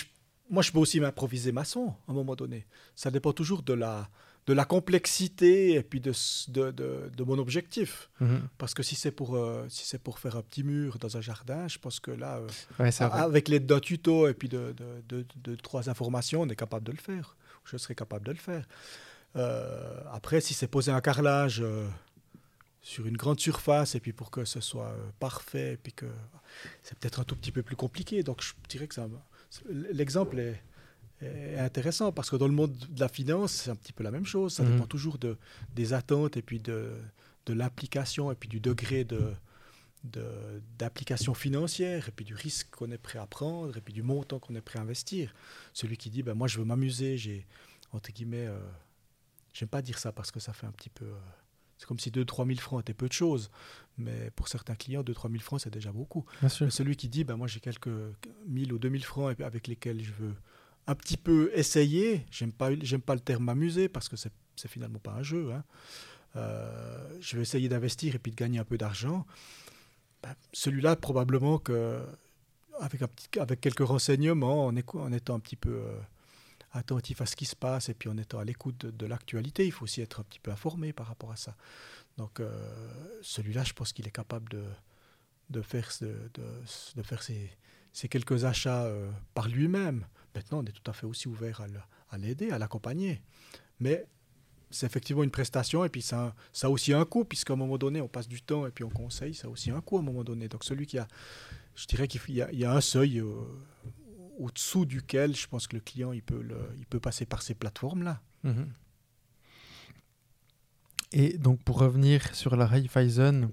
moi je peux aussi m'improviser maçon à un moment donné. Ça dépend toujours de la, de la complexité et puis de, de, de, mon objectif. Mhm. Parce que si c'est pour, euh, si c'est pour faire un petit mur dans un jardin, je pense que là, euh, avec l'aide d'un tuto et puis de, de, trois informations, on est capable de le faire je serais capable de le faire. Euh, après, si c'est poser un carrelage sur une grande surface et puis pour que ce soit parfait, et puis que c'est peut-être un tout petit peu plus compliqué. Donc, je dirais que ça, l'exemple est, intéressant parce que dans le monde de la finance, c'est un petit peu la même chose. Ça mhm. dépend toujours de, des attentes et puis de, de l'application et puis du degré de, d'application financière et puis du risque qu'on est prêt à prendre et puis du montant qu'on est prêt à investir. Celui qui dit ben moi je veux m'amuser, j'ai entre guillemets, euh, j'aime pas dire ça parce que ça fait un petit peu, euh, c'est comme si 2-3 000 francs étaient peu de choses, mais pour certains clients 2-3 000 francs c'est déjà beaucoup. celui qui dit ben moi j'ai quelques 1000 ou 2000 francs avec lesquels je veux un petit peu essayer, j'aime pas pas le terme m'amuser parce que c'est finalement pas un jeu. Hein. Euh, je vais essayer d'investir et puis de gagner un peu d'argent. Ben, celui-là, probablement que avec, avec quelques renseignements, en, en étant un petit peu euh, attentif à ce qui se passe et puis en étant à l'écoute de, l'actualité. Il faut aussi être un petit peu informé par rapport à ça. Donc euh, celui-là, je pense qu'il est capable de, de faire, de, de, faire ses, ses, quelques achats par lui-même. Maintenant, on est tout à fait aussi ouvert à l'aider, à l'accompagner. Mais c'est effectivement une prestation et puis ça, ça a aussi un coût, puisqu'à un moment donné, on passe du temps et puis on conseille, ça a aussi un coût à un moment donné. Donc celui qui a, je dirais qu'il y, a un seuil euh, au-dessous duquel je pense que le client il peut, il peut passer par ces plateformes-là. Mhm. Et donc pour revenir sur la Raiffeisen,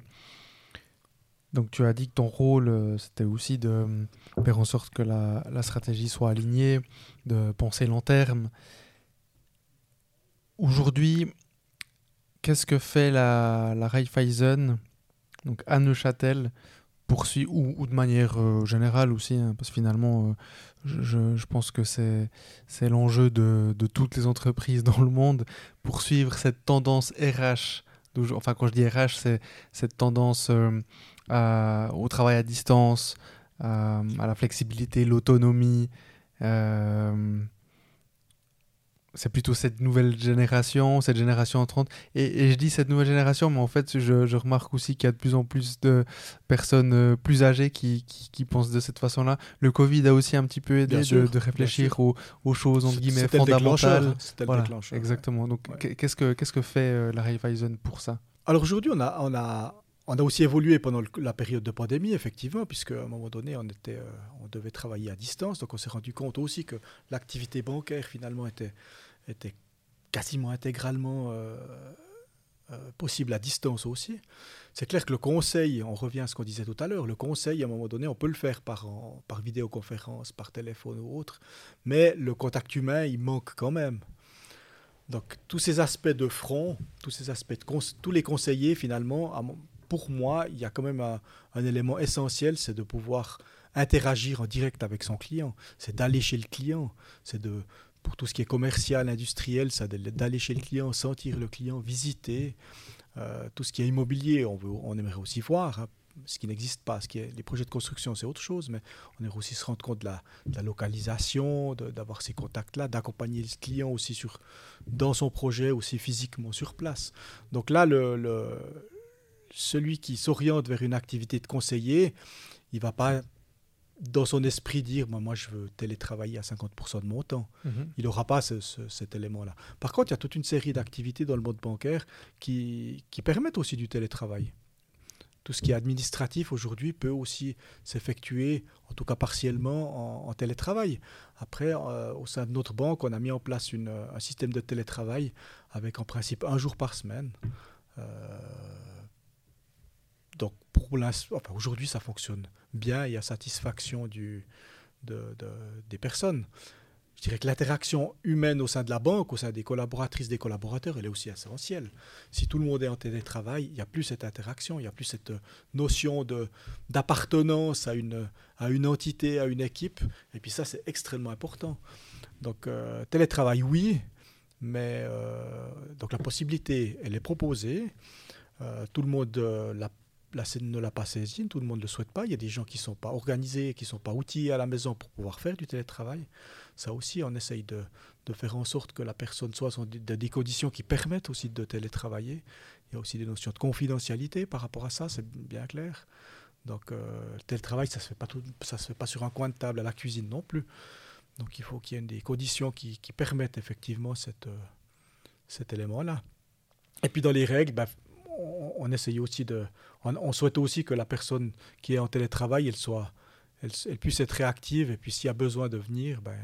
donc tu as dit que ton rôle euh, c'était aussi de euh, faire en sorte que la, stratégie soit alignée, de penser long terme. Aujourd'hui, qu'est-ce que fait la, la Raiffeisen donc à Neuchâtel poursuit ou, de manière euh, générale aussi, hein, parce que finalement, je, pense que c'est l'enjeu de, toutes les entreprises dans le monde, poursuivre cette tendance RH. Enfin, quand je dis RH, c'est cette tendance au travail à distance, à, à la flexibilité, l'autonomie c'est plutôt cette nouvelle génération, cette génération entrante. Et, et, je dis cette nouvelle génération, mais en fait, je, je remarque aussi qu'il y a de plus en plus de personnes euh, plus âgées qui, qui, qui pensent de cette façon-là. Le Covid a aussi un petit peu aidé de, de, réfléchir aux, aux, choses, entre guillemets, fondamentales. C'était voilà. Exactement. Donc, ouais. qu'est-ce que, qu'est-ce que fait euh, la Raiffeisen pour ça? Alors aujourd'hui, on a, on a on a aussi évolué pendant la période de pandémie, effectivement, puisque à un moment donné, on, était, euh, on devait travailler à distance. Donc, on s'est rendu compte aussi que l'activité bancaire, finalement, était, quasiment intégralement euh, euh, possible à distance aussi. C'est clair que le conseil, on revient à ce qu'on disait tout à l'heure, le conseil, à un moment donné, on peut le faire par vidéoconférence, par téléphone ou autre, mais le contact humain, il manque quand même. Donc, tous ces aspects de front, tous ces aspects de tous les conseillers, finalement, pour moi, il y a quand même un, élément essentiel, c'est de pouvoir interagir en direct avec son client, c'est d'aller chez le client, c'est de pour tout ce qui est commercial, industriel, c'est d'aller chez le client, sentir le client, visiter. Euh, tout ce qui est immobilier, on, veut, aimerait aussi voir, hein, ce qui n'existe pas. Ce qui est, les projets de construction, c'est autre chose, mais on aimerait aussi se rendre compte de la, localisation, d'avoir ces contacts-là, d'accompagner le client aussi sur, dans son projet, aussi physiquement sur place. Donc là, le celui qui s'oriente vers une activité de conseiller, il ne va pas dans son esprit dire moi, moi je veux télétravailler à 50% de mon temps. -hmm. Il n'aura pas ce, ce, cet élément-là. Par contre, il y a toute une série d'activités dans le monde bancaire qui, qui, permettent aussi du télétravail. Tout ce qui est administratif aujourd'hui peut aussi s'effectuer, en tout cas partiellement, en, en télétravail. Après, euh, au sein de notre banque, on a mis en place une, un système de télétravail avec en principe un jour par semaine. Euh, aujourd'hui ça fonctionne bien, il y a satisfaction du, de, de, des personnes. Je dirais que l'interaction humaine au sein de la banque, au sein des collaboratrices, des collaborateurs, elle est aussi essentielle. Si tout le monde est en télétravail, il n'y a plus cette interaction, il n'y a plus cette notion d'appartenance à une, à une entité, à une équipe. Et puis ça, c'est extrêmement important. Donc euh, télétravail, oui, mais euh, donc la possibilité, elle est proposée. Euh, tout le monde la la scène ne l'a pas saisi, tout le monde ne le souhaite pas. Il y a des gens qui ne sont pas organisés, qui ne sont pas outillés à la maison pour pouvoir faire du télétravail. Ça aussi, on essaye de, faire en sorte que la personne soit dans des conditions qui permettent aussi de télétravailler. Il y a aussi des notions de confidentialité par rapport à ça, c'est bien clair. Donc, euh, le télétravail, ça ne se, fait pas sur un coin de table à la cuisine non plus. Donc, il faut qu'il y ait des conditions qui, permettent effectivement euh, cet élément-là. Et puis, dans les règles, bah, on, on aussi de, on, on, souhaite aussi que la personne qui est en télétravail, elle soit, elle, elle puisse être réactive et puis s'il y a besoin de venir, ben,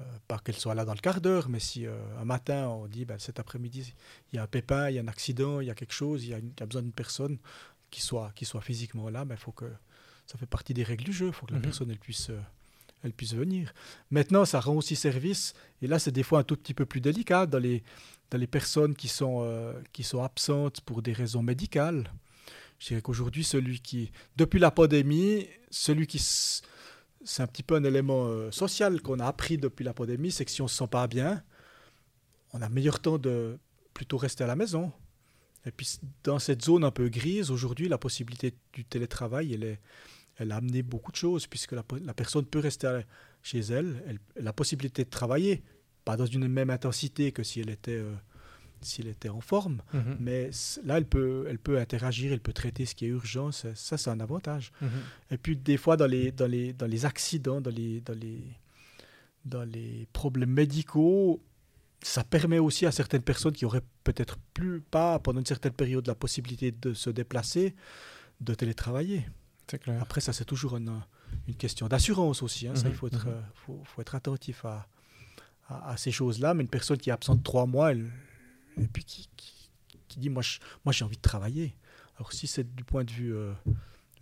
euh, pas qu'elle soit là dans le quart d'heure, mais si euh, un matin on dit ben, cet après-midi il y a un pépin, il y a un accident, il y a quelque chose, il y a, une, il y a besoin d'une personne qui soit, qui soit physiquement là, ben, faut que ça fait partie des règles du jeu, il faut que la -hmm. personne elle puisse, euh, elle puisse venir. Maintenant, ça rend aussi service, et là c'est des fois un tout petit peu plus délicat dans les, les personnes qui sont, euh, qui sont absentes pour des raisons médicales. Je dirais qu'aujourd'hui, celui qui, depuis la pandémie, celui qui, c'est un petit peu un élément euh, social qu'on a appris depuis la pandémie, c'est que si on se sent pas bien, on a meilleur temps de plutôt rester à la maison. Et puis dans cette zone un peu grise, aujourd'hui, la possibilité du télétravail, elle elle a amené beaucoup de choses, puisque la, la personne peut rester chez elle, elle, la possibilité de travailler, pas dans une même intensité que si elle était, euh, si elle était en forme, Mhm. mais là, elle peut, elle peut interagir, elle peut traiter ce qui est urgent, ça, ça, c'est un avantage. Mhm. Et puis, des fois, dans les, dans les, dans les accidents, dans les, dans, les, dans les problèmes médicaux, ça permet aussi à certaines personnes qui auraient peut-être plus pas, pendant une certaine période, la possibilité de se déplacer, de télétravailler. Clair. Après, ça, c'est toujours une, une question d'assurance aussi. hein. Ça, Mhm, il faut être, euh, faut, faut être attentif à, à, ces choses-là. Mais une personne qui est absente trois mois, et puis qui, qui, dit Moi, je- moi j'ai envie de travailler. Alors, si c'est du point de vue euh,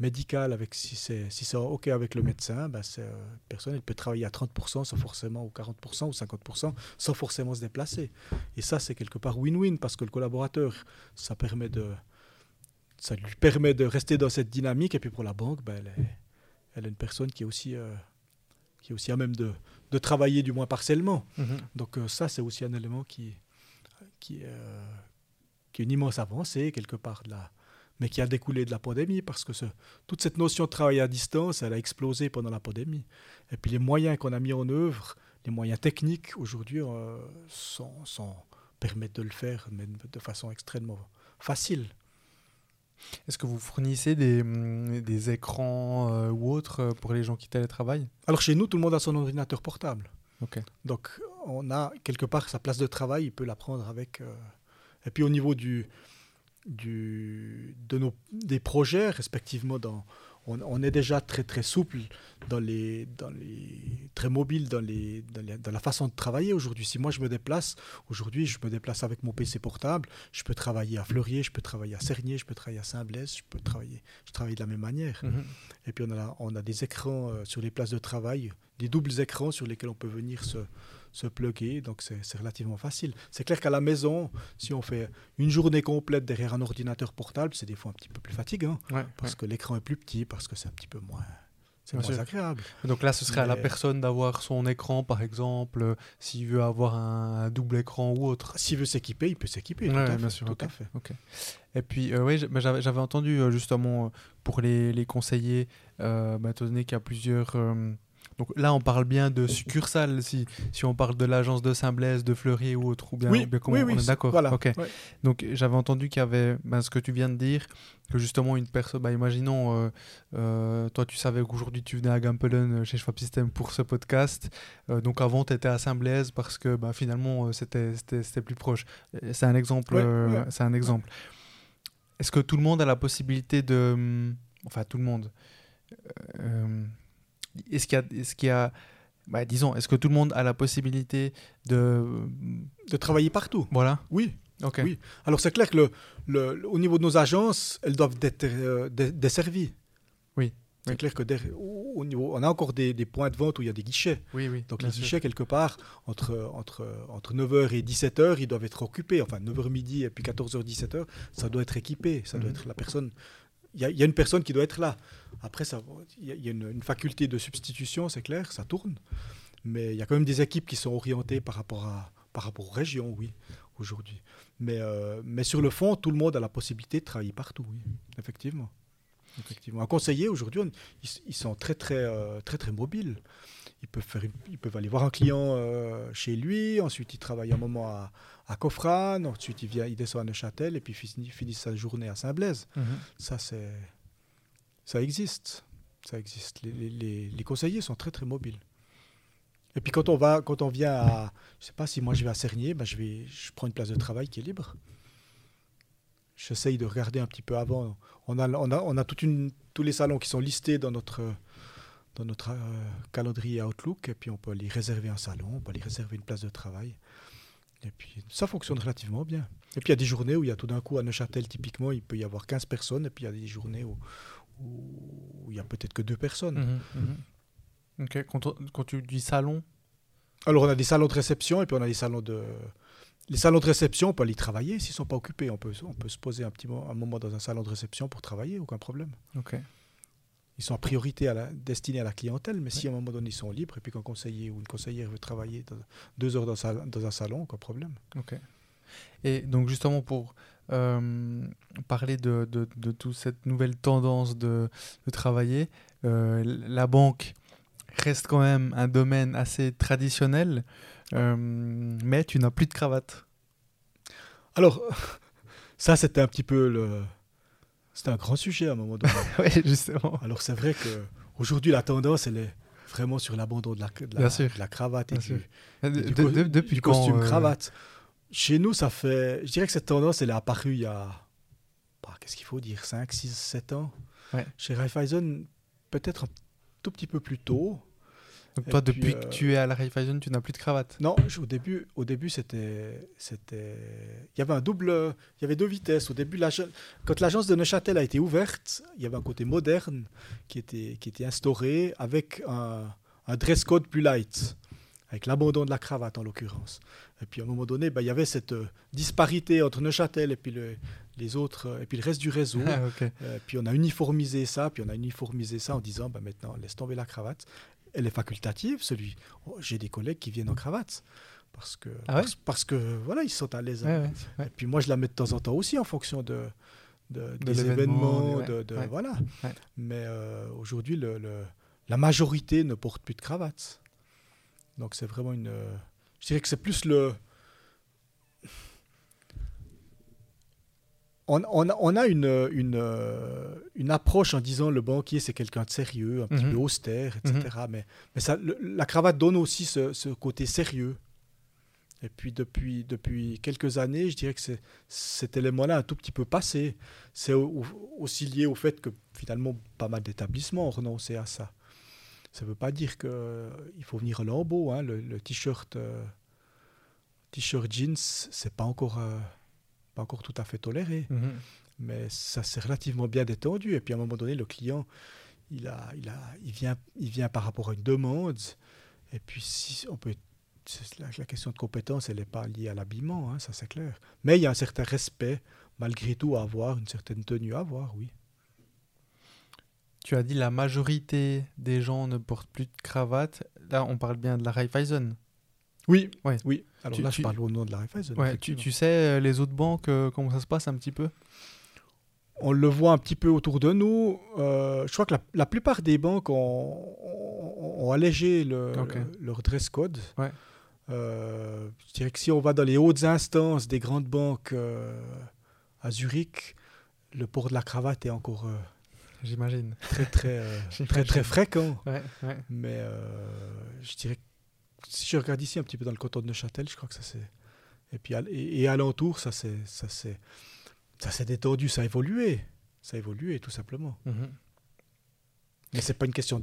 médical, avec, si c'est si c'est OK avec le médecin, ben, euh, personne elle peut travailler à 30% sans forcément, ou 40% ou 50%, sans forcément se déplacer. Et ça, c'est quelque part win-win parce que le collaborateur, ça permet de ça lui permet de rester dans cette dynamique. Et puis pour la banque, ben, elle, est, elle est une personne qui est aussi, euh, qui est aussi à même de, de travailler du moins partiellement. Mhm. Donc euh, ça, c'est aussi un élément qui, qui, est, euh, qui est une immense avancée quelque part de la, mais qui a découlé de la pandémie parce que ce- toute cette notion de travail à distance, elle a explosé pendant la pandémie. Et puis les moyens qu'on a mis en œuvre, les moyens techniques aujourd'hui, euh, sont, sont- permettent de le faire, mais de façon extrêmement facile. Est-ce que vous fournissez des, hum, des écrans euh, ou autres euh, pour les gens qui télétravaillent? Alors chez nous, tout le monde a son ordinateur portable. Ok. Donc on a quelque part sa place de travail, il peut la prendre avec. euh, Et puis au niveau du, du, de nos, des projets, respectivement, dans, on, on est déjà très très souple dans les, dans les très mobile dans, les, dans, les- dans la façon de travailler aujourd'hui. Si moi je me déplace, aujourd'hui je me déplace avec mon PC portable, je peux travailler à Fleurier, je peux travailler à Cernier, je peux travailler à Saint-Blaise, je peux travailler, je travaille de la même manière. Mhm. Et puis on a, on a des écrans euh, sur les places de travail, des doubles écrans sur lesquels on peut venir se, se plugger. Donc c'est relativement facile. C'est clair qu'à la maison, si on fait une journée complète derrière un ordinateur portable, c'est des fois un petit peu plus fatigant Ouais, parce que l'écran est plus petit, parce que c'est un petit peu moins, c'est moins sûr. agréable. Donc là, ce serait à la personne d'avoir son écran, par exemple, euh, s'il veut avoir un, un double écran ou autre. S'il veut s'équiper, il peut s'équiper. Ouais, bien fait, sûr, tout à fait. Et puis, euh, oui, j'avais entendu euh, justement pour les, les conseillers, euh, bah, étant donné qu'il y a plusieurs. Donc là, on parle bien de succursales, si, si on parle de l'agence de Saint-Blaise, de Fleury ou autre, ou bien, Oui, bien comment- oui, oui, on est d'accord. voilà, ok. ouais. Donc j'avais entendu qu'il y avait bah, ce que tu viens de dire, que justement une personne, bah, imaginons, euh, euh, toi tu savais qu'aujourd'hui tu venais à Gampelen euh, chez Schwab System pour ce podcast, euh, donc avant tu étais à Saint-Blaise parce que bah, finalement c'était plus proche. C'est un exemple. Ouais, ouais. c'est un exemple. Est-ce que tout le monde a la possibilité de... hum, Enfin tout le monde. Est-ce qu'il y a... Est-ce qu'il y a bah, disons, est-ce que tout le monde a la possibilité de... De travailler partout. Voilà. Oui. Ok. Oui. Alors c'est clair que le, le- au niveau de nos agences, elles doivent être euh, desservies. Oui, C'est oui. clair que derrière- au au niveau, on a encore des, des points de vente où il y a des guichets. Oui, oui. Donc les sûr. guichets, quelque part, entre, entre, entre 9h et 17h, ils doivent être occupés. Enfin, 9h midi et puis 14h, 17h, ça doit être équipé. Ça doit Mhm. être la personne. Y, y a une personne qui doit être là. Après, il y a, une, faculté de substitution, c'est clair, ça tourne. Mais il y a quand même des équipes qui sont orientées par rapport, à, par rapport aux régions, oui, aujourd'hui. Mais, euh, mais sur le fond, tout le monde a la possibilité de travailler partout, oui, effectivement. Effectivement. Un conseiller, aujourd'hui, ils, ils sont très, très, euh, très, très mobiles. Ils peuvent, faire ils peuvent aller voir un client euh, chez lui, ensuite ils travaillent un moment à, à Cofrane, ensuite il, vient, il descend à Neuchâtel et puis finit, finit sa journée à Saint-Blaise. Mhm. Ça, c'est, ça existe. Ça existe. Les, les- les- les conseillers sont très, très mobiles. Et puis quand on, va, quand on vient à... Je sais pas, si moi je vais à Cernier, ben je, vais, je prends une place de travail qui est libre. J'essaye de regarder un petit peu avant. On a, on a, on a toute une, tous les salons qui sont listés dans notre, dans notre euh, calendrier Outlook, et puis on peut aller réserver un salon, on peut aller réserver une place de travail. Et puis ça fonctionne relativement bien. Et puis il y a des journées où il y a tout d'un coup à Neuchâtel, typiquement, il peut y avoir 15 personnes, et puis il y a des journées où, où il y a peut-être que deux personnes. Mhm, mhm. Ok, quand, tu dis salon, Alors on a des salons de réception, et puis on a des salons de... Les salons de réception, on peut aller travailler s'ils ne sont pas occupés. On peut, on peut se poser un petit mo- un moment dans un salon de réception pour travailler, aucun problème. ok. Ils sont en priorité à la, destinés à la clientèle, mais si à un moment donné ils sont libres, et puis qu'un conseiller ou une conseillère veut travailler dans- deux heures dans, sa- dans un salon, aucun problème. ok. Et donc justement pour euh, parler de, de, de toute cette nouvelle tendance de, de travailler, euh, la banque reste quand même un domaine assez traditionnel, euh, mais tu n'as plus de cravate. Alors, ça, c'était un petit peu le. C'était un grand sujet à un moment donné. oui, justement. Alors, c'est vrai que aujourd'hui la tendance, elle est vraiment sur l'abandon de la, de la, Bien sûr. de la cravate et Bien du, de- de- depuis du quand, costume euh, cravate. Chez nous, ça fait. Je dirais que cette tendance, elle est apparue il y a. bah, Qu'est-ce qu'il faut dire 5, 6, 7 ans. Ouais. Chez Raiffeisen, peut-être un tout petit peu plus tôt. Donc toi, puis, depuis euh, que tu es à la Raiffeisen, tu n'as plus de cravate? Non, je- au début, au début, c'était, c'était, il y avait un double, il y avait deux vitesses. Au début, quand l'agence de Neuchâtel a été ouverte, il y avait un côté moderne qui était, qui était instauré avec un, un dress code plus light, avec l'abandon de la cravate en l'occurrence. Et puis à un moment donné, ben, il y avait cette euh, disparité entre Neuchâtel et puis le- les autres, euh, et puis le reste du réseau. Ah. Euh, puis on a uniformisé ça, puis on a uniformisé ça en disant bah, maintenant, laisse tomber la cravate. Elle est facultative, celui. oh, J'ai des collègues qui viennent en cravate. Parce que, Ah ouais parce, parce que voilà, ils sont à l'aise. Ouais, avec. ouais, ouais. Et puis moi, je la mets de temps en temps aussi en fonction de, de- De des événements. de. Voilà. Mais euh, aujourd'hui, le, le- la majorité ne porte plus de cravate. Donc c'est vraiment une. euh, Je dirais que c'est plus le. On, on a- on a une, une, euh, une approche en disant le banquier c'est quelqu'un de sérieux, un petit Mhm. peu austère, etc. Mais, mais ça, le- la cravate donne aussi ce, ce côté sérieux. Et puis depuis, depuis quelques années, je dirais que cet élément-là a un tout petit peu passé. C'est au- au- aussi lié au fait que finalement pas mal d'établissements ont renoncé à ça. Ça ne veut pas dire qu'il faut venir au lambeau. hein. Le, le t-shirt euh, t-shirt jeans, c'est pas encore, euh, pas encore tout à fait toléré Mhm. mais ça s'est relativement bien détendu. Et puis à un moment donné, le client, il, a, il, a, il, vient, il vient par rapport à une demande. Et puis si on peut, la question de compétence, elle n'est pas liée à l'habillement, hein, ça c'est clair. Mais il y a un certain respect, malgré tout, à avoir, une certaine tenue à avoir, oui. Tu as dit la majorité des gens ne portent plus de cravate. Là, on parle bien de la Raiffeisen. Oui, Ouais. oui. Alors Tu- là, tu- je parle au nom de la Raiffeisen. Ouais, tu, sais, euh, les autres banques, euh, comment ça se passe un petit peu? On le voit un petit peu autour de nous. Euh, je crois que la, la plupart des banques ont, allégé le- leur dress code. Ouais. Euh, je dirais que si on va dans les hautes instances des grandes banques à Zurich, le port de la cravate est encore J'imagine. très, très, euh, très, très fréquent. Ouais, ouais. Mais euh, je dirais que si je regarde ici un petit peu dans le canton de Neuchâtel, je crois que ça c'est. Et puis et, et alentour, ça c'est ça c'est ça s'est détendu, ça a évolué, ça a évolué tout simplement. Mhm. Mais c'est pas une question.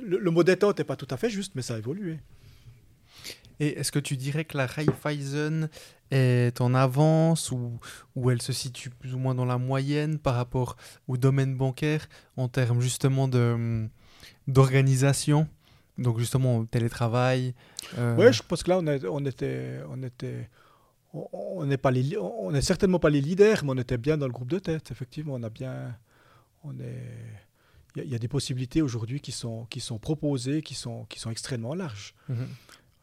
Le, le mot détente n'est pas tout à fait juste, mais ça a évolué. Et est-ce que tu dirais que la Raiffeisen est en avance ou, ou elle se situe plus ou moins dans la moyenne par rapport au domaine bancaire en termes justement de, d'organisation? Donc justement télétravail. euh, Ouais, je pense que là on, était on était on- n'est pas les on n'est certainement pas les leaders, mais on était bien dans le groupe de tête. Effectivement, on a bien on est il y a- il y, a des possibilités aujourd'hui qui sont qui sont proposées, qui sont qui sont extrêmement larges. mhm.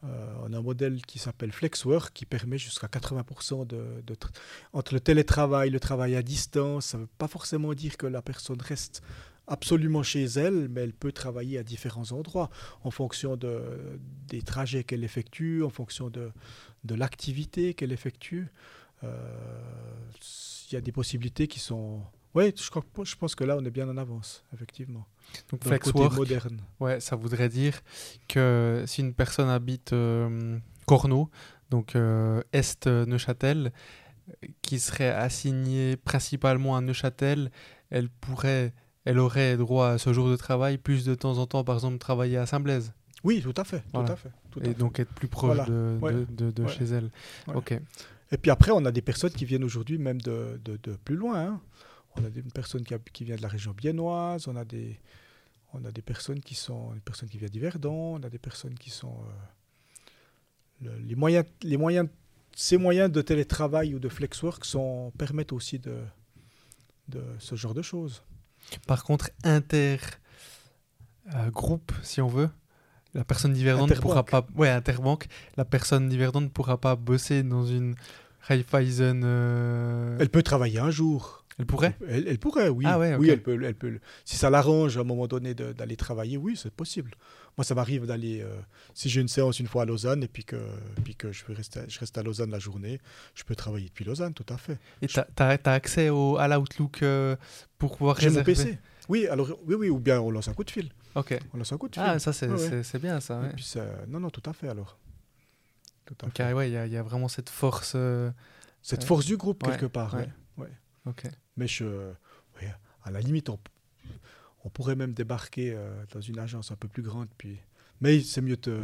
Euh, on a un modèle qui s'appelle Flexwork qui permet jusqu'à 80% de, de tr- entre le télétravail, le travail à distance. Ça ne veut pas forcément dire que la personne reste absolument chez elle, mais elle peut travailler à différents endroits en fonction de, des trajets qu'elle effectue, en fonction de, de l'activité qu'elle effectue. Euh, Il y a des possibilités qui sont... Oui, je, crois- je pense que là, on est bien en avance, effectivement. Donc Dans côté moderne. ouais, ça voudrait dire que si une personne habite euh, Corneau, donc euh, Est Neuchâtel, qui serait assignée principalement à Neuchâtel, elle pourrait, elle aurait droit à ce jour de travail, plus de temps en temps, par exemple, travailler à Saint-Blaise, Oui, tout à fait. Tout à fait, tout à et fait. donc être plus proche Voilà. de, Ouais. de, de- de Ouais. chez elle. Ouais. Ok. Et puis après, on a des personnes qui viennent aujourd'hui même de, plus loin. hein. On a des, une personne qui, a- qui vient de la région biennoise, on a des, on a des personnes qui sont des personnes qui viennent d'Yverdon, on a des personnes qui sont euh, le- les moyens, les moyens, ces moyens de télétravail ou de flexwork sont permettent aussi de, de ce genre de choses. Par contre, inter euh, groupe, si on veut, la personne d'Yverdon ne pourra pas. Ouais, interbanque. La personne ne pourra pas bosser dans une Raiffeisen. euh, Elle peut travailler un jour. Elle pourrait? Elle, elle pourrait, oui. Ah ouais, oui elle peut, elle peut. Si ça l'arrange à un moment donné d'aller travailler, oui, c'est possible. Moi, ça m'arrive d'aller. euh, si j'ai une séance une fois à Lausanne et puis que, puis que je, vais rester, je reste à Lausanne la journée, je peux travailler depuis Lausanne, tout à fait. Et t'as as, accès au, à l'Outlook euh, pour pouvoir J'ai mon réserver PC. Oui, alors oui, oui, ou bien on lance un coup de fil. Ok. On lance un coup de fil. Ah, ça, c'est Ouais, bien, ça. Et puis ça- non, non, tout à fait alors. Tout à ah il y, y a vraiment cette force. euh, Cette Ouais. force du groupe quelque part. ouais. ouais. Ok. Mais je, à la limite, on, on pourrait même débarquer euh, dans une agence un peu plus grande. Puis... Mais c'est mieux de,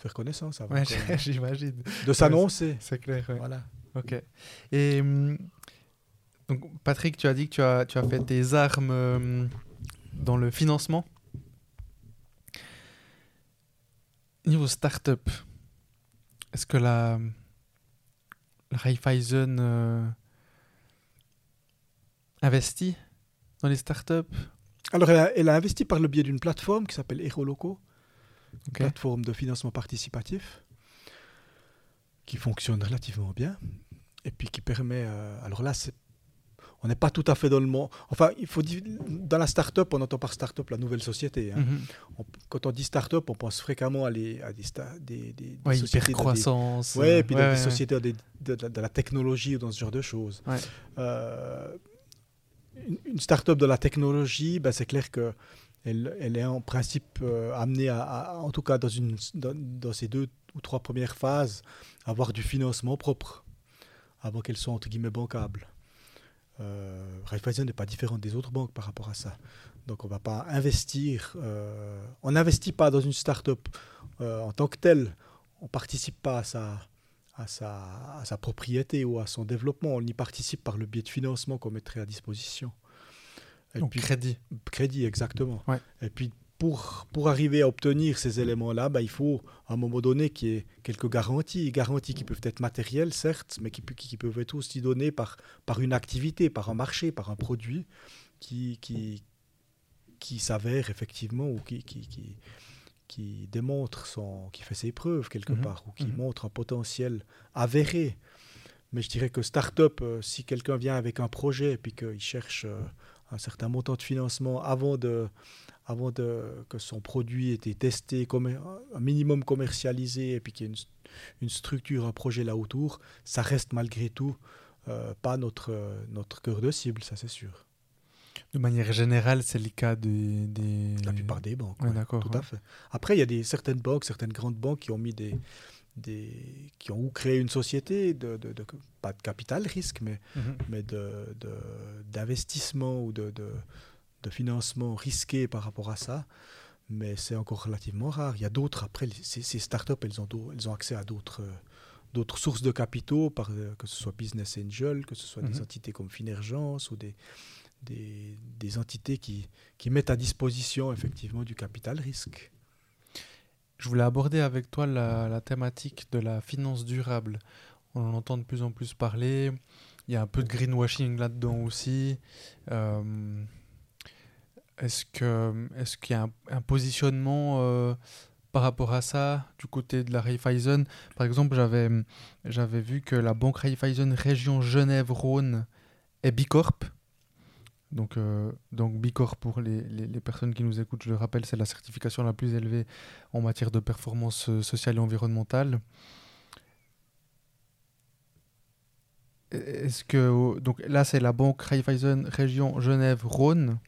faire connaissance avant. Ouais, j'imagine. de s'annoncer. C'est clair, ouais. Voilà. Ok. Et hum, donc, Patrick, tu as dit que tu as, tu as fait tes armes euh, dans le financement. Niveau start-up, est-ce que la, la Raiffeisen euh, investit dans les start-up? Alors, elle a, elle a investi par le biais d'une plateforme qui s'appelle une Ok. plateforme de financement participatif qui fonctionne relativement bien et puis qui permet. euh, alors là, on n'est pas tout à fait dans le monde. Enfin, il faut dire, dans la start-up, on entend par start-up la nouvelle société. hein. Mhm. On- quand on dit start-up, on pense fréquemment à, les, à des, des, des, des Ouais, sociétés. des- croissance. Ouais, euh, et puis dans ouais, des sociétés de, de- de la technologie ou dans ce genre de choses. Euh, une, start-up de la technologie, ben, c'est clair que elle, elle est en principe euh, amenée à, en tout cas dans, une, dans, dans ces deux ou trois premières phases, à avoir du financement propre avant qu'elles soient entre guillemets bancables. Euh, Raiffeisen n'est pas différente des autres banques par rapport à ça. Donc on ne va pas investir. euh, on n'investit pas dans une start-up euh, en tant que telle. On ne participe pas à sa, à, sa, à sa propriété ou à son développement. On y participe par le biais de financement qu'on mettrait à disposition. Et Donc, puis, crédit. crédit, exactement. Ouais. Et puis, pour, pour arriver à obtenir ces éléments-là, bah, il faut à un moment donné qu'il y ait quelques garanties. Garanties qui peuvent être matérielles, certes, mais qui, qui peuvent être aussi données par, par une activité, par un marché, par un produit qui, qui, qui s'avère effectivement ou qui, qui, qui, démontre son, qui fait ses preuves quelque Mhm. part ou qui Mhm. montre un potentiel avéré. Mais je dirais que start-up, euh, si quelqu'un vient avec un projet et puis qu'il cherche euh, un certain montant de financement avant, de, avant de, que son produit ait été testé, un minimum commercialisé et puis qu'il y ait une, une structure, un projet là autour, ça reste malgré tout euh, pas notre, notre cœur de cible, ça c'est sûr. De manière générale, c'est le cas des. des... La plupart des banques. Ouais, ouais, d'accord, Tout ouais. à fait. Après, il y a des, certaines banques, certaines grandes banques qui ont mis des. des qui ont ou créé une société, de, de- de- pas de capital risque, mais, mais de, de- d'investissement ou de, de, de financement risqué par rapport à ça. Mais c'est encore relativement rare. Il y a d'autres, après, ces, ces startups, elles ont, elles ont accès à d'autres, euh, d'autres sources de capitaux, par, que ce soit Business Angel, que ce soit des Mhm. entités comme Finergence ou des, des, entités qui, qui mettent à disposition effectivement du capital risque. Je voulais aborder avec toi la, thématique de la finance durable. On en entend de plus en plus parler. Il y a un peu de greenwashing là-dedans aussi. Euh, est-ce que est-ce qu'il y a un, positionnement euh, par rapport à ça du côté de la Raiffeisen? Par exemple, j'avais j'avais vu que la banque Raiffeisen région Genève-Rhône est Bicorp. Donc, euh, donc Bicorp, pour les, les- personnes qui nous écoutent, je le rappelle, c'est la certification la plus élevée en matière de performance euh, sociale et environnementale. Est-ce que donc là c'est la banque Raiffeisen région Genève-Rhône.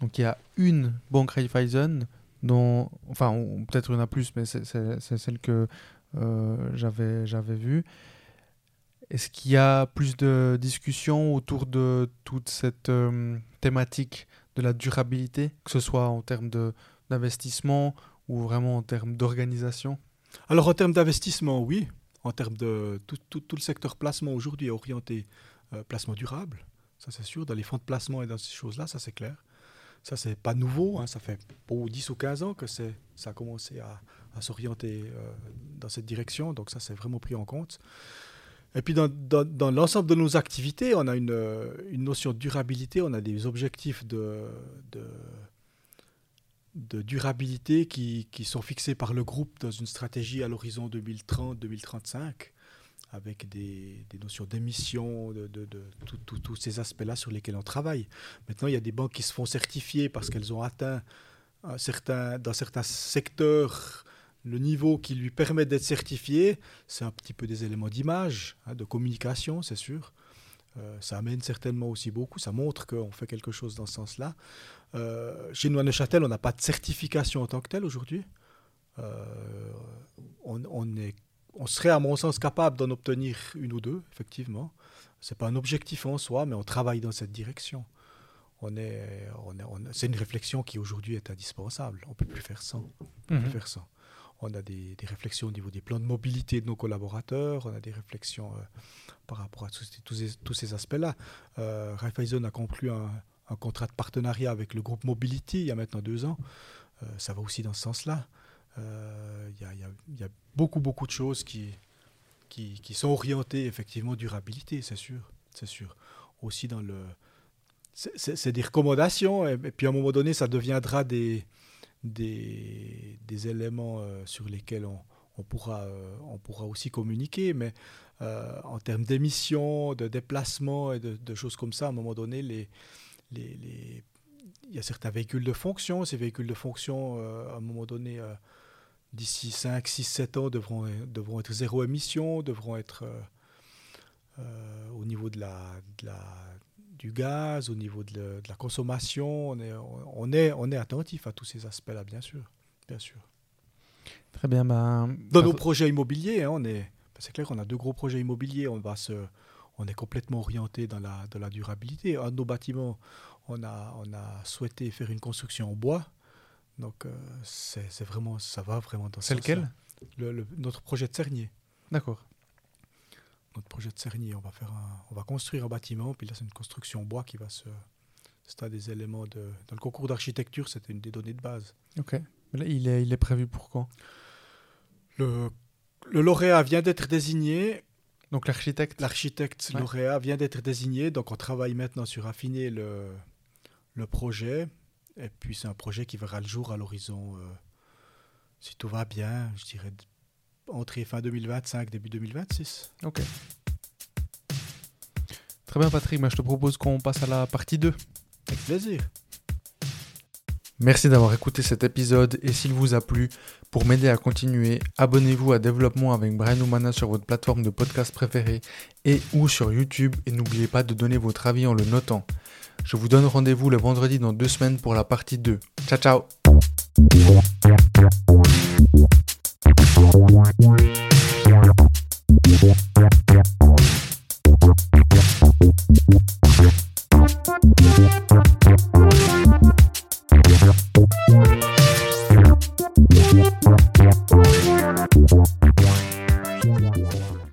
Donc il y a une banque Raiffeisen dont enfin peut-être il y en a plus mais c'est celle que euh, j'avais j'avais vue. Est-ce qu'il y a plus de discussions autour de toute cette euh, thématique de la durabilité, que ce soit en termes d'investissement ou vraiment en termes d'organisation? Alors en termes d'investissement, oui. En termes de tout, tout- tout le secteur placement aujourd'hui est orienté euh, placement durable, ça c'est sûr. Dans les fonds de placement et dans ces choses-là, ça c'est clair. Ça c'est pas nouveau, hein, ça fait pour 10 ou 15 ans que ça a commencé à, à s'orienter euh, dans cette direction, donc ça c'est vraiment pris en compte. Et puis dans, dans- l'ensemble de nos activités, on a une, euh, une notion de durabilité, on a des objectifs de, de, de durabilité qui, qui sont fixés par le groupe dans une stratégie à l'horizon 2030-2035. avec des, notions d'émission, de, tous ces aspects-là sur lesquels on travaille. Maintenant, il y a des banques qui se font certifier parce qu'elles ont atteint un certain, dans certains secteurs le niveau qui lui permet d'être certifié. C'est un petit peu des éléments d'image, hein, de communication, c'est sûr. Euh, ça amène certainement aussi beaucoup, ça montre qu'on fait quelque chose dans ce sens-là. Euh, chez à Neuchâtel, on n'a pas de certification en tant que telle aujourd'hui. Euh, on, est, on serait, à mon sens, capable d'en obtenir une ou deux, effectivement. Ce n'est pas un objectif en soi, mais on travaille dans cette direction. On est, on c'est une réflexion qui aujourd'hui est indispensable. On ne peut plus faire sans. On peut plus mhm. faire sans. On a des, réflexions au niveau des plans de mobilité de nos collaborateurs, on a des réflexions euh, par rapport à tous, ces, aspects-là. Euh, Raiffeisen a conclu un, contrat de partenariat avec le groupe Mobility il y a maintenant deux ans. Euh, ça va aussi dans ce sens-là. Euh, il y, a beaucoup, beaucoup de choses qui, sont orientées effectivement durabilité, c'est sûr. C'est sûr. Aussi dans le. C'est des recommandations, et, puis à un moment donné, ça deviendra des, des, éléments euh, sur lesquels on, pourra, euh, on pourra aussi communiquer, mais en termes d'émissions, de déplacements et de, choses comme ça, à un moment donné, il y a certains véhicules de fonction. Ces véhicules de fonction, à un moment donné, d'ici 5, 6, 7 ans, devront, être zéro émission, devront être euh, euh, au niveau de la, du gaz, au niveau de, la consommation. On est, on, est, on est attentif à tous ces aspects-là, bien sûr. Bien sûr. Très bien. Ben, Dans nos projets immobiliers, hein, on est, ben, c'est clair qu'on a deux gros projets immobiliers. On, va se, on est complètement orienté dans la, dans la durabilité. Un de nos bâtiments, on a, on a souhaité faire une construction en bois donc, euh, c'est vraiment, ça va vraiment dans ce C'est lequel le, Notre projet de Cernier. D'accord. Notre projet de Cernier, on va, faire on va construire un bâtiment, puis là, c'est une construction en bois qui va se. C'est des éléments de. Dans le concours d'architecture, c'était une des données de base. Ok. Là, il est, il est prévu pour quand? Le, le lauréat vient d'être désigné. Donc l'architecte L'architecte lauréat vient d'être désigné. Donc on travaille maintenant sur affiner le, le projet. Et puis c'est un projet qui verra le jour à l'horizon, euh, si tout va bien, je dirais entrée fin 2025, début 2026. Ok. Très bien Patrick, mais je te propose qu'on passe à la partie 2. Avec plaisir. Merci d'avoir écouté cet épisode et s'il vous a plu, pour m'aider à continuer, abonnez-vous à Développement avec Brian Oumana sur votre plateforme de podcast préférée et ou sur YouTube et n'oubliez pas de donner votre avis en le notant. Je vous donne rendez-vous le vendredi dans deux semaines pour la partie 2. Ciao ciao Yeah.